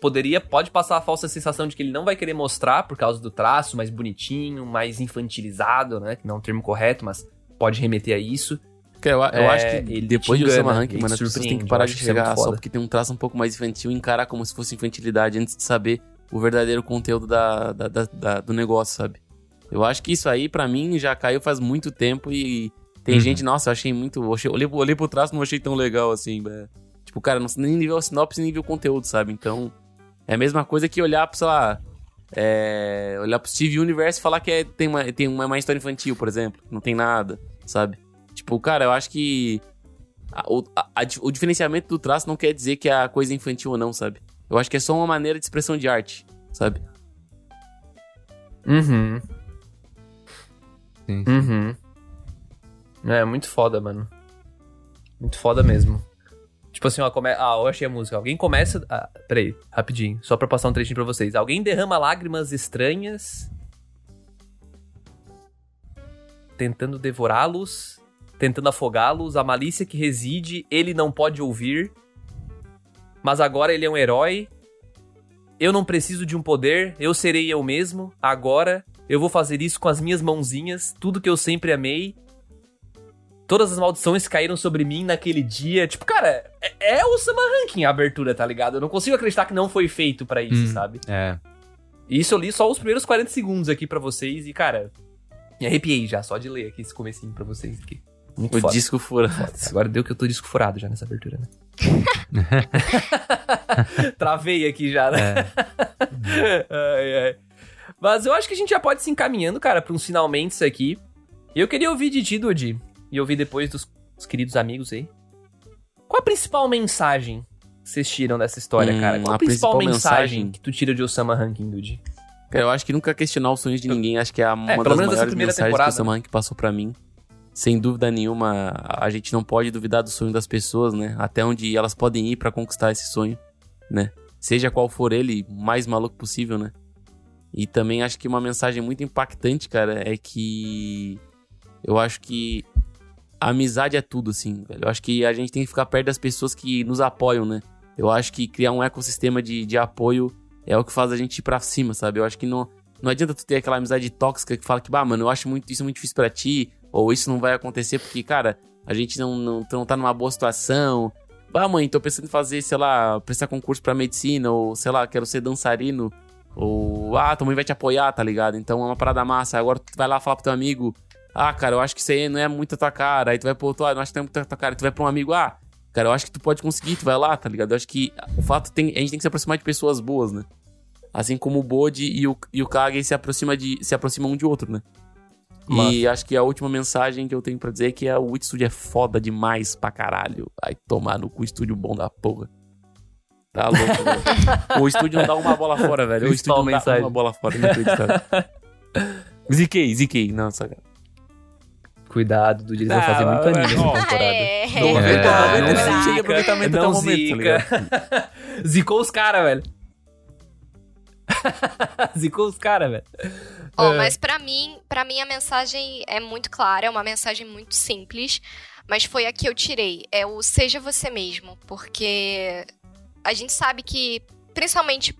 poderia, pode passar a falsa sensação de que ele não vai querer mostrar por causa do traço mais bonitinho, mais infantilizado, né? Que não é um termo correto, mas pode remeter a isso. Cara, eu, eu É, acho que depois de Osama ele mano, as pessoas têm que parar de é chegar muito só porque tem um traço um pouco mais infantil e encarar como se fosse infantilidade antes de saber o verdadeiro conteúdo da, da- da- da- do negócio, sabe? Eu acho que isso aí, pra mim, já caiu faz muito tempo e tem Uhum. gente, nossa, eu achei muito. achei- olhei, olhei pro traço e não achei tão legal assim, velho. Tipo, cara, não, nem nível a sinopse, nem nível conteúdo, sabe? Então, é a mesma coisa que olhar pro, sei lá. é, olhar pro Steve Universe e falar que é- tem, uma, tem uma, uma história infantil, por exemplo. Não tem nada, sabe? Tipo, cara, eu acho que. a- o, a- o diferenciamento do traço não quer dizer que a coisa é infantil ou não, sabe? Eu acho que é só uma maneira de expressão de arte, sabe? Uhum. Sim. Uhum. É, muito foda, mano. Muito foda mesmo. Tipo assim, ó, come... ah, eu achei a música. Alguém começa. Ah, peraí, rapidinho, só pra passar um trechinho pra vocês. Alguém derrama lágrimas estranhas. Tentando devorá-los, tentando afogá-los. A malícia que reside, ele não pode ouvir. Mas agora ele é um herói. Eu não preciso de um poder, eu serei eu mesmo. Agora eu vou fazer isso com as minhas mãozinhas, tudo que eu sempre amei. Todas as maldições caíram sobre mim naquele dia. Tipo, cara, é, é o Sama Ranking a abertura, tá ligado? Eu não consigo acreditar que não foi feito pra isso, Hum. sabe? É. E isso eu li só os primeiros 40 segundos aqui pra vocês e, cara, Me arrepiei já, só de ler aqui esse comecinho pra vocês aqui. Muito O foda. disco fura. Agora deu que eu tô disco furado já nessa abertura, né? Travei aqui já, né? ai, ai. Mas eu acho que a gente já pode se encaminhando, cara, pra uns finalmente aqui. Eu queria ouvir de ti, Dodi, e ouvir depois dos, dos queridos amigos aí. Qual a principal mensagem que vocês tiram dessa história, Hum, cara? Qual a, a principal, principal mensagem, mensagem- que tu tira de Osama Ranking, Dodi? Cara, eu acho que nunca questionar os sonhos de ninguém. Acho que é uma pelo das maiores mensagens temporada, que o Sam Hank passou pra mim. Sem dúvida nenhuma, a gente não pode duvidar do sonho das pessoas, né? Até onde elas podem ir pra conquistar esse sonho, né? Seja qual for ele, mais maluco possível, né? E também acho que uma mensagem muito impactante, cara, é que eu acho que a amizade é tudo, assim, velho. Eu acho que a gente tem que ficar perto das pessoas que nos apoiam, né? Eu acho que criar um ecossistema de, de apoio é o que faz a gente ir pra cima, sabe? Eu acho que não, não adianta tu ter aquela amizade tóxica que fala que, bah, mano, eu acho muito, isso muito difícil pra ti, ou isso não vai acontecer porque, cara, a gente não, não, não tá numa boa situação. Bah, mãe, tô pensando em fazer, sei lá, prestar concurso pra medicina, ou sei lá, quero ser dançarino, ou ah, tua mãe vai te apoiar, tá ligado? Então é uma parada massa. Agora tu vai lá falar pro teu amigo, ah, cara, eu acho que isso aí não é muito a tua cara. Aí tu vai pro outro, ah, não acho que não é muito a tua cara. Tu vai pra um amigo, ah, cara, eu acho que tu pode conseguir, tu vai lá, tá ligado? Eu acho que o fato tem, a gente tem que se aproximar de pessoas boas, né? Assim como o Bode e o, e o Kage se, aproxima de, se aproximam um de outro, né? E acho que a última mensagem que eu tenho pra dizer é que a, o Wit Studio é foda demais pra caralho. Vai tomar no cu estúdio bom da porra. Tá louco, velho. O estúdio não dá uma bola fora, velho. O estúdio não dá uma bola fora. Inacreditável. ziquei, ziquei. Não, só Cuidado, eles vão Ah, fazer muito anime nessa temporada. É, Não, é, noventa- verdade. noventa não Não zica, de aproveitamento até não o momento, tá zica. Zicou os caras, velho. Zicou os caras, velho. Ó, mas pra mim, para mim a mensagem é muito clara, é uma mensagem muito simples, mas foi a que eu tirei, é o seja você mesmo, porque a gente sabe que principalmente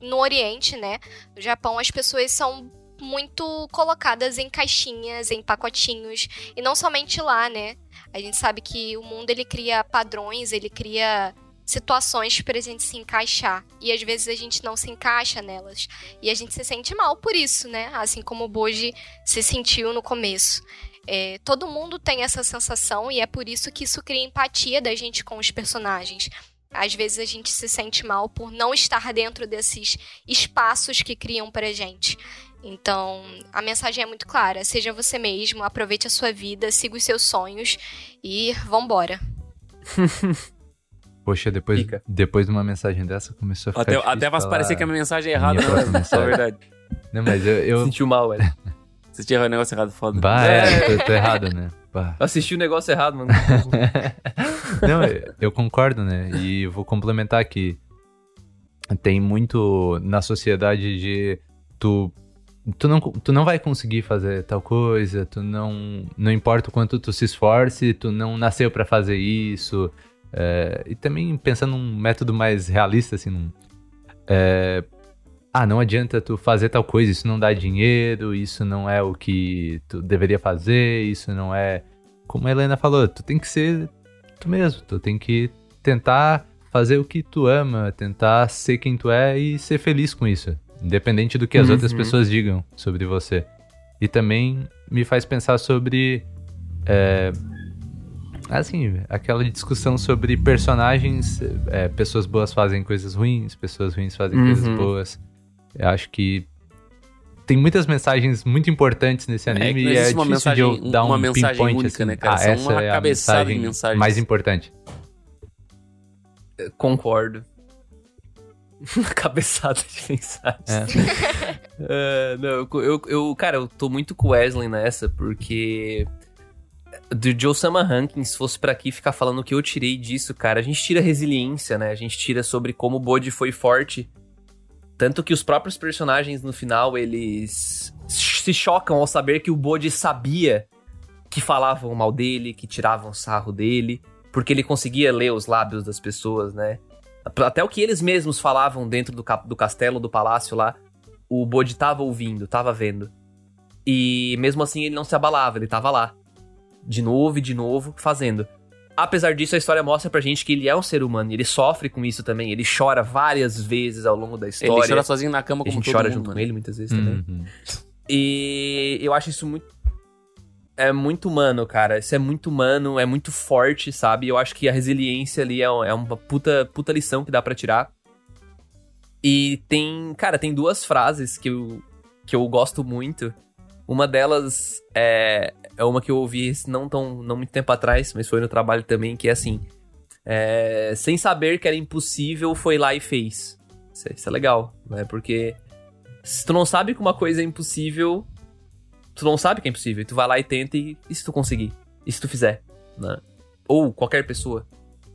no Oriente, né, no Japão, as pessoas são muito colocadas em caixinhas, em pacotinhos, e não somente lá, né? A gente sabe que o mundo ele cria padrões, ele cria situações pra gente se encaixar, e às vezes a gente não se encaixa nelas. E a gente se sente mal por isso, né? Assim como o Boji se sentiu no começo. É, todo mundo tem essa sensação e é por isso que isso cria empatia da gente com os personagens. Às vezes a gente se sente mal por não estar dentro desses espaços que criam pra gente. Então, a mensagem é muito clara. Seja você mesmo, aproveite a sua vida, siga os seus sonhos e vambora. Poxa, depois, Fica. depois de uma mensagem dessa começou a ficar Até, difícil até vai parecer que a minha mensagem é errada, minha né? próxima Na mensagem. verdade. Não, mas eu... eu... Sentiu mal, velho. Você tinha um negócio errado, foda. Bah, é, tô, tô errado, né? Bah. Assisti o negócio errado, mano. Não, eu- concordo, né? E vou complementar que tem muito na sociedade de tu tu não, tu não vai conseguir fazer tal coisa, tu não não importa o quanto tu se esforce, tu não nasceu pra fazer isso. É, e também pensando num método mais realista, assim, num, é, ah, não adianta tu fazer tal coisa, isso não dá dinheiro, isso não é o que tu deveria fazer, isso não é. Como a Helena falou, tu tem que ser tu mesmo, tu tem que tentar fazer o que tu ama, tentar ser quem tu é e ser feliz com isso, independente do que as Uhum. outras pessoas digam sobre você. E também me faz pensar sobre. é, assim, aquela discussão sobre personagens. é, pessoas boas fazem coisas ruins, pessoas ruins fazem coisas Uhum. boas. Eu acho que. Tem muitas mensagens muito importantes nesse É que anime não e é uma difícil de mensagem- eu dar uma um mensagem pinpoint única, assim, né, cara? ah, São essa uma é a cabeçada de mensagem mensagens. mais importante. Concordo. Cabeçada de mensagens. É. É, não, eu, eu, eu- cara, eu tô muito com o Wesley nessa, porque. Do Joe Sama Rankin, se fosse pra aqui ficar falando o que eu tirei disso, cara, a gente tira resiliência, né? A gente tira sobre como o Bode foi forte. Tanto que os próprios personagens no final, eles se chocam ao saber que o Bode sabia que falavam mal dele, que tiravam sarro dele, porque ele conseguia ler os lábios das pessoas, né? Até o que eles mesmos falavam dentro do, do castelo, do palácio lá, o Bode tava ouvindo, tava vendo. E mesmo assim ele não se abalava, ele tava lá. De novo e de novo, fazendo. Apesar disso, a história mostra pra gente que ele é um ser humano, e ele sofre com isso também. Ele chora várias vezes ao longo da história. Ele chora sozinho na cama a como gente todo chora mundo, junto mano. com ele muitas vezes também. Uhum. E eu acho isso muito. É muito humano, cara. Isso é muito humano, é muito forte, sabe? Eu acho que a resiliência ali é, é uma puta, puta lição que dá para tirar. E tem. Cara, tem duas frases que eu, que eu gosto muito. Uma delas é, é uma que eu ouvi não tão não muito tempo atrás, mas foi no trabalho também, que é assim. É, sem saber que era impossível, foi lá e fez. Isso é, isso é legal, né? Porque se tu não sabe que uma coisa é impossível, tu não sabe que é impossível. Tu vai lá e tenta e, e se tu conseguir? E se tu fizer? Né? Ou qualquer pessoa.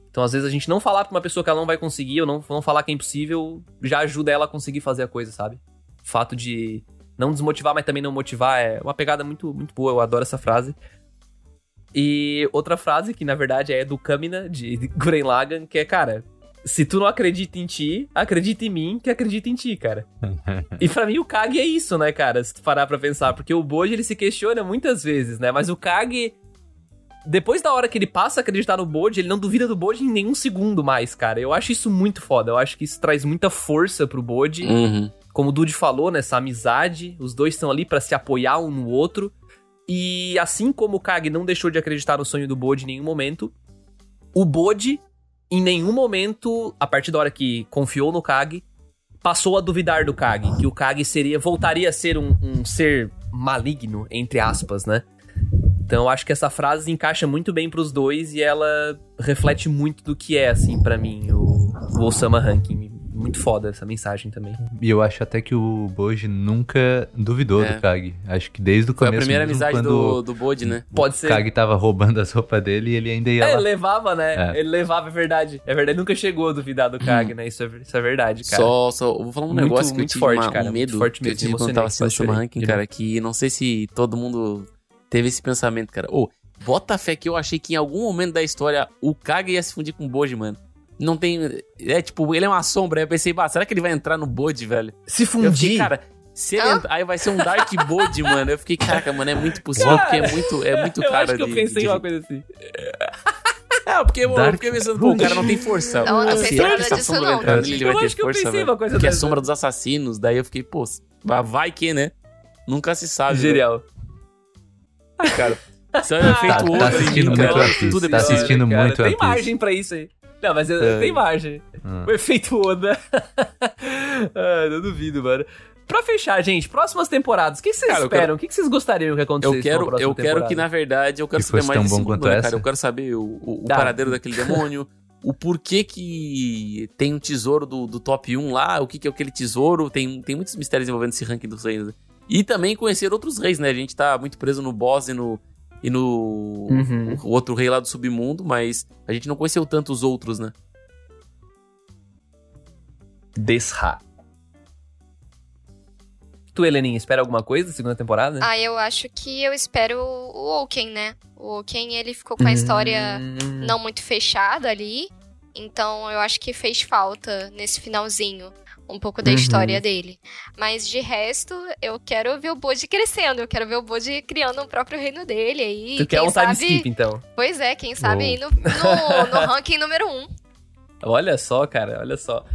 Então, às vezes, a gente não falar pra uma pessoa que ela não vai conseguir, ou não, não falar que é impossível, já ajuda ela a conseguir fazer a coisa, sabe? O fato de não desmotivar, mas também não motivar é uma pegada muito, muito boa. Eu adoro essa frase. E outra frase, que na verdade é do Kamina, de Guren Lagan, que é, cara, se tu não acredita em ti, acredita em mim que acredita em ti, cara. e para mim o Kage é isso, né, cara? Se tu parar pra pensar. Porque o Boji, ele se questiona muitas vezes, né? Mas o Kage, depois da hora que ele passa a acreditar no Boji, ele não duvida do Boji em nenhum segundo mais, cara. Eu acho isso muito foda. Eu acho que isso traz muita força pro Boji. Uhum. Como o Dude falou, nessa né, amizade, os dois estão ali para se apoiar um no outro. E assim como o Kage não deixou de acreditar no sonho do Boji em nenhum momento, o Boji em nenhum momento, a partir da hora que confiou no Kage, passou a duvidar do Kage, que o Kage seria voltaria a ser um, um ser maligno, entre aspas, né? Então eu acho que essa frase encaixa muito bem para os dois e ela reflete muito do que é, assim, para mim, o, o Osama Ranking muito foda essa mensagem também. E eu acho até que o Boji nunca duvidou É. do Kage. Acho que desde o Foi a começo. primeira mesmo, amizade do, do Bode, né? Pode O ser. Kage tava roubando as roupas dele e ele ainda ia É, lá. ele levava, né? É. Ele levava, é verdade. É verdade, nunca chegou a duvidar do Kage, né? Isso é, isso é verdade, cara. Só, só, eu vou falar um Muito- negócio que muito eu tive forte, uma- cara, um muito medo forte que eu mesmo, tive quando emocionante, tava assistindo o. Ranking, cara, que não sei se todo mundo teve esse pensamento, cara. Ô, bota fé que eu achei que em algum momento da história o Kage ia se fundir com o Boji, mano. Não tem... É, tipo, ele é uma sombra. Aí eu pensei, bah, será que ele vai entrar no Bode, velho? Se Eu fiquei, fundir. cara... Se ele Hã? entrar, aí vai ser um Dark Bode, mano. Eu fiquei, caraca, mano, é muito possível, porque é muito, é muito eu cara acho que eu de- pensei de- em uma coisa assim. É, porque eu fiquei pensando, pô, o cara não tem força. Não, não pensei que nada disso, sombra vai não. entrar ele vai Eu ter acho que eu força, pensei velho? uma coisa Que é a sombra dos assassinos. Daí eu fiquei, pô, vai que, né? Nunca se sabe. velho. Genial. Ah, cara. Isso é um efeito tá outro assistindo aí, muito cara. One Piece, Tudo é tá assistindo Cara, muito Tem margem pra isso aí. Não, mas É. tem margem. Hum. O efeito Oda. ah, eu duvido, mano. Pra fechar, gente, próximas temporadas, o que vocês Cara, esperam? O que vocês gostariam que acontecesse Eu quero, eu quero que, temporada? na verdade, eu quero Que saber mais tão desse bom mundo, quanto né, essa. cara? Eu quero saber o, o- o Tá. paradeiro daquele demônio, o porquê que tem um tesouro do, do top 1 lá, o que, que é aquele tesouro. Tem, tem muitos mistérios envolvendo esse ranking dos reis. né? E também conhecer outros reis, né? A gente tá muito preso no boss e no. E no. Uhum. O outro rei lá do submundo, mas a gente não conheceu tanto os outros, né? Desra. Tu, Heleninha, espera alguma coisa da segunda temporada? Ah, eu acho que eu espero o Oaken, né? O Oaken, ele ficou com a história Hum. não muito fechada ali. Então eu acho que fez falta nesse finalzinho um pouco da Uhum. história dele. Mas de resto, eu quero ver o Bode crescendo. Eu quero ver o Bode criando o próprio reino dele aí. Tu quer um time sabe... skip, então? Pois é, quem sabe aí no, no, no ranking número um. Olha só, cara, olha só.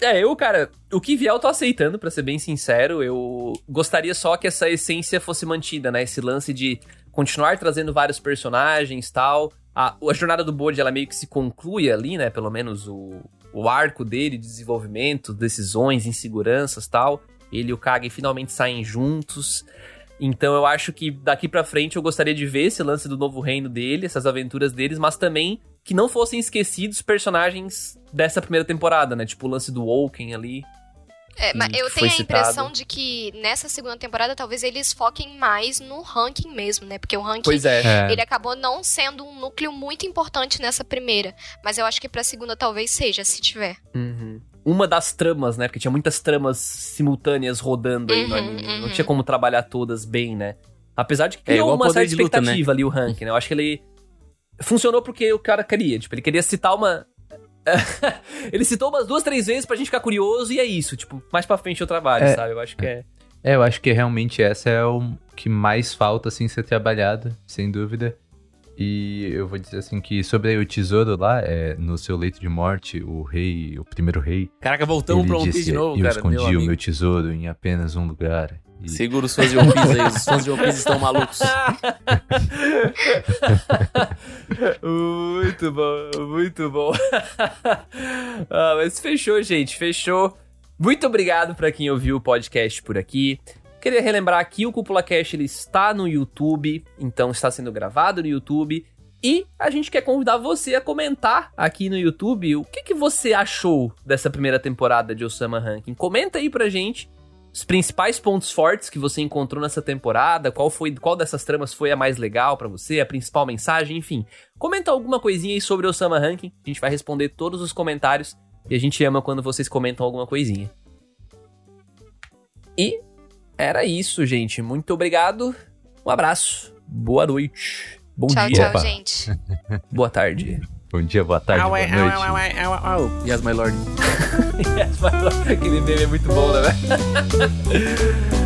É, eu, cara, o que vier eu tô aceitando, pra ser bem sincero. Eu gostaria só que essa essência fosse mantida, né? Esse lance de continuar trazendo vários personagens tal. A, a jornada do Bode, ela meio que se conclui ali, né? Pelo menos o, o arco dele de desenvolvimento, decisões, inseguranças tal. Ele e o Kage finalmente saem juntos. Então eu acho que daqui pra frente eu gostaria de ver esse lance do novo reino dele, essas aventuras deles, mas também que não fossem esquecidos personagens dessa primeira temporada, né? Tipo o lance do Woken ali. É, mas que eu tenho a citado. impressão de que nessa segunda temporada talvez eles foquem mais no ranking mesmo, né? Porque o ranking Pois é. É. ele acabou não sendo um núcleo muito importante nessa primeira. Mas eu acho que pra segunda talvez seja, se tiver. Uhum. Uma das tramas, né? Porque tinha muitas tramas simultâneas rodando aí no Uhum, anime. Não uhum. tinha como trabalhar todas bem, né? Apesar de que É criou igual uma poder certa de luta, né? expectativa ali o ranking, né? Eu acho que ele funcionou porque o cara queria. Tipo, ele queria citar uma. ele citou umas duas, três vezes pra gente ficar curioso e é isso. Tipo, mais pra frente eu trabalho, É. sabe? Eu acho que é. É, eu acho que realmente essa é o que mais falta, assim, ser trabalhado, sem dúvida. E eu vou dizer assim que sobre o tesouro lá, é, no seu leito de morte, o rei, o primeiro rei, Caraca, voltamos pra One Piece de novo, eu cara. escondi meu o meu tesouro em apenas um lugar. E Segura os fãs de One Piece aí, os fãs de One Piece estão malucos. muito bom, muito bom. ah, mas fechou, gente, fechou. Muito obrigado pra quem ouviu o podcast por aqui. Queria relembrar que o Cúpula Cash ele está no YouTube, então está sendo gravado no YouTube. E a gente quer convidar você a comentar aqui no YouTube o que, que você achou dessa primeira temporada de Osama Ranking. Comenta aí pra gente os principais pontos fortes que você encontrou nessa temporada, qual foi, qual dessas tramas foi a mais legal pra você, a principal mensagem, enfim. Comenta alguma coisinha aí sobre Osama Ranking, a gente vai responder todos os comentários e a gente ama quando vocês comentam alguma coisinha. E era isso, gente. Muito obrigado. Um abraço. Boa noite. Bom tchau, dia. tchau, Opa. gente. Boa tarde. Bom dia, boa tarde, boa noite. Yes, my lord. Aquele meme é muito bom, né, velho?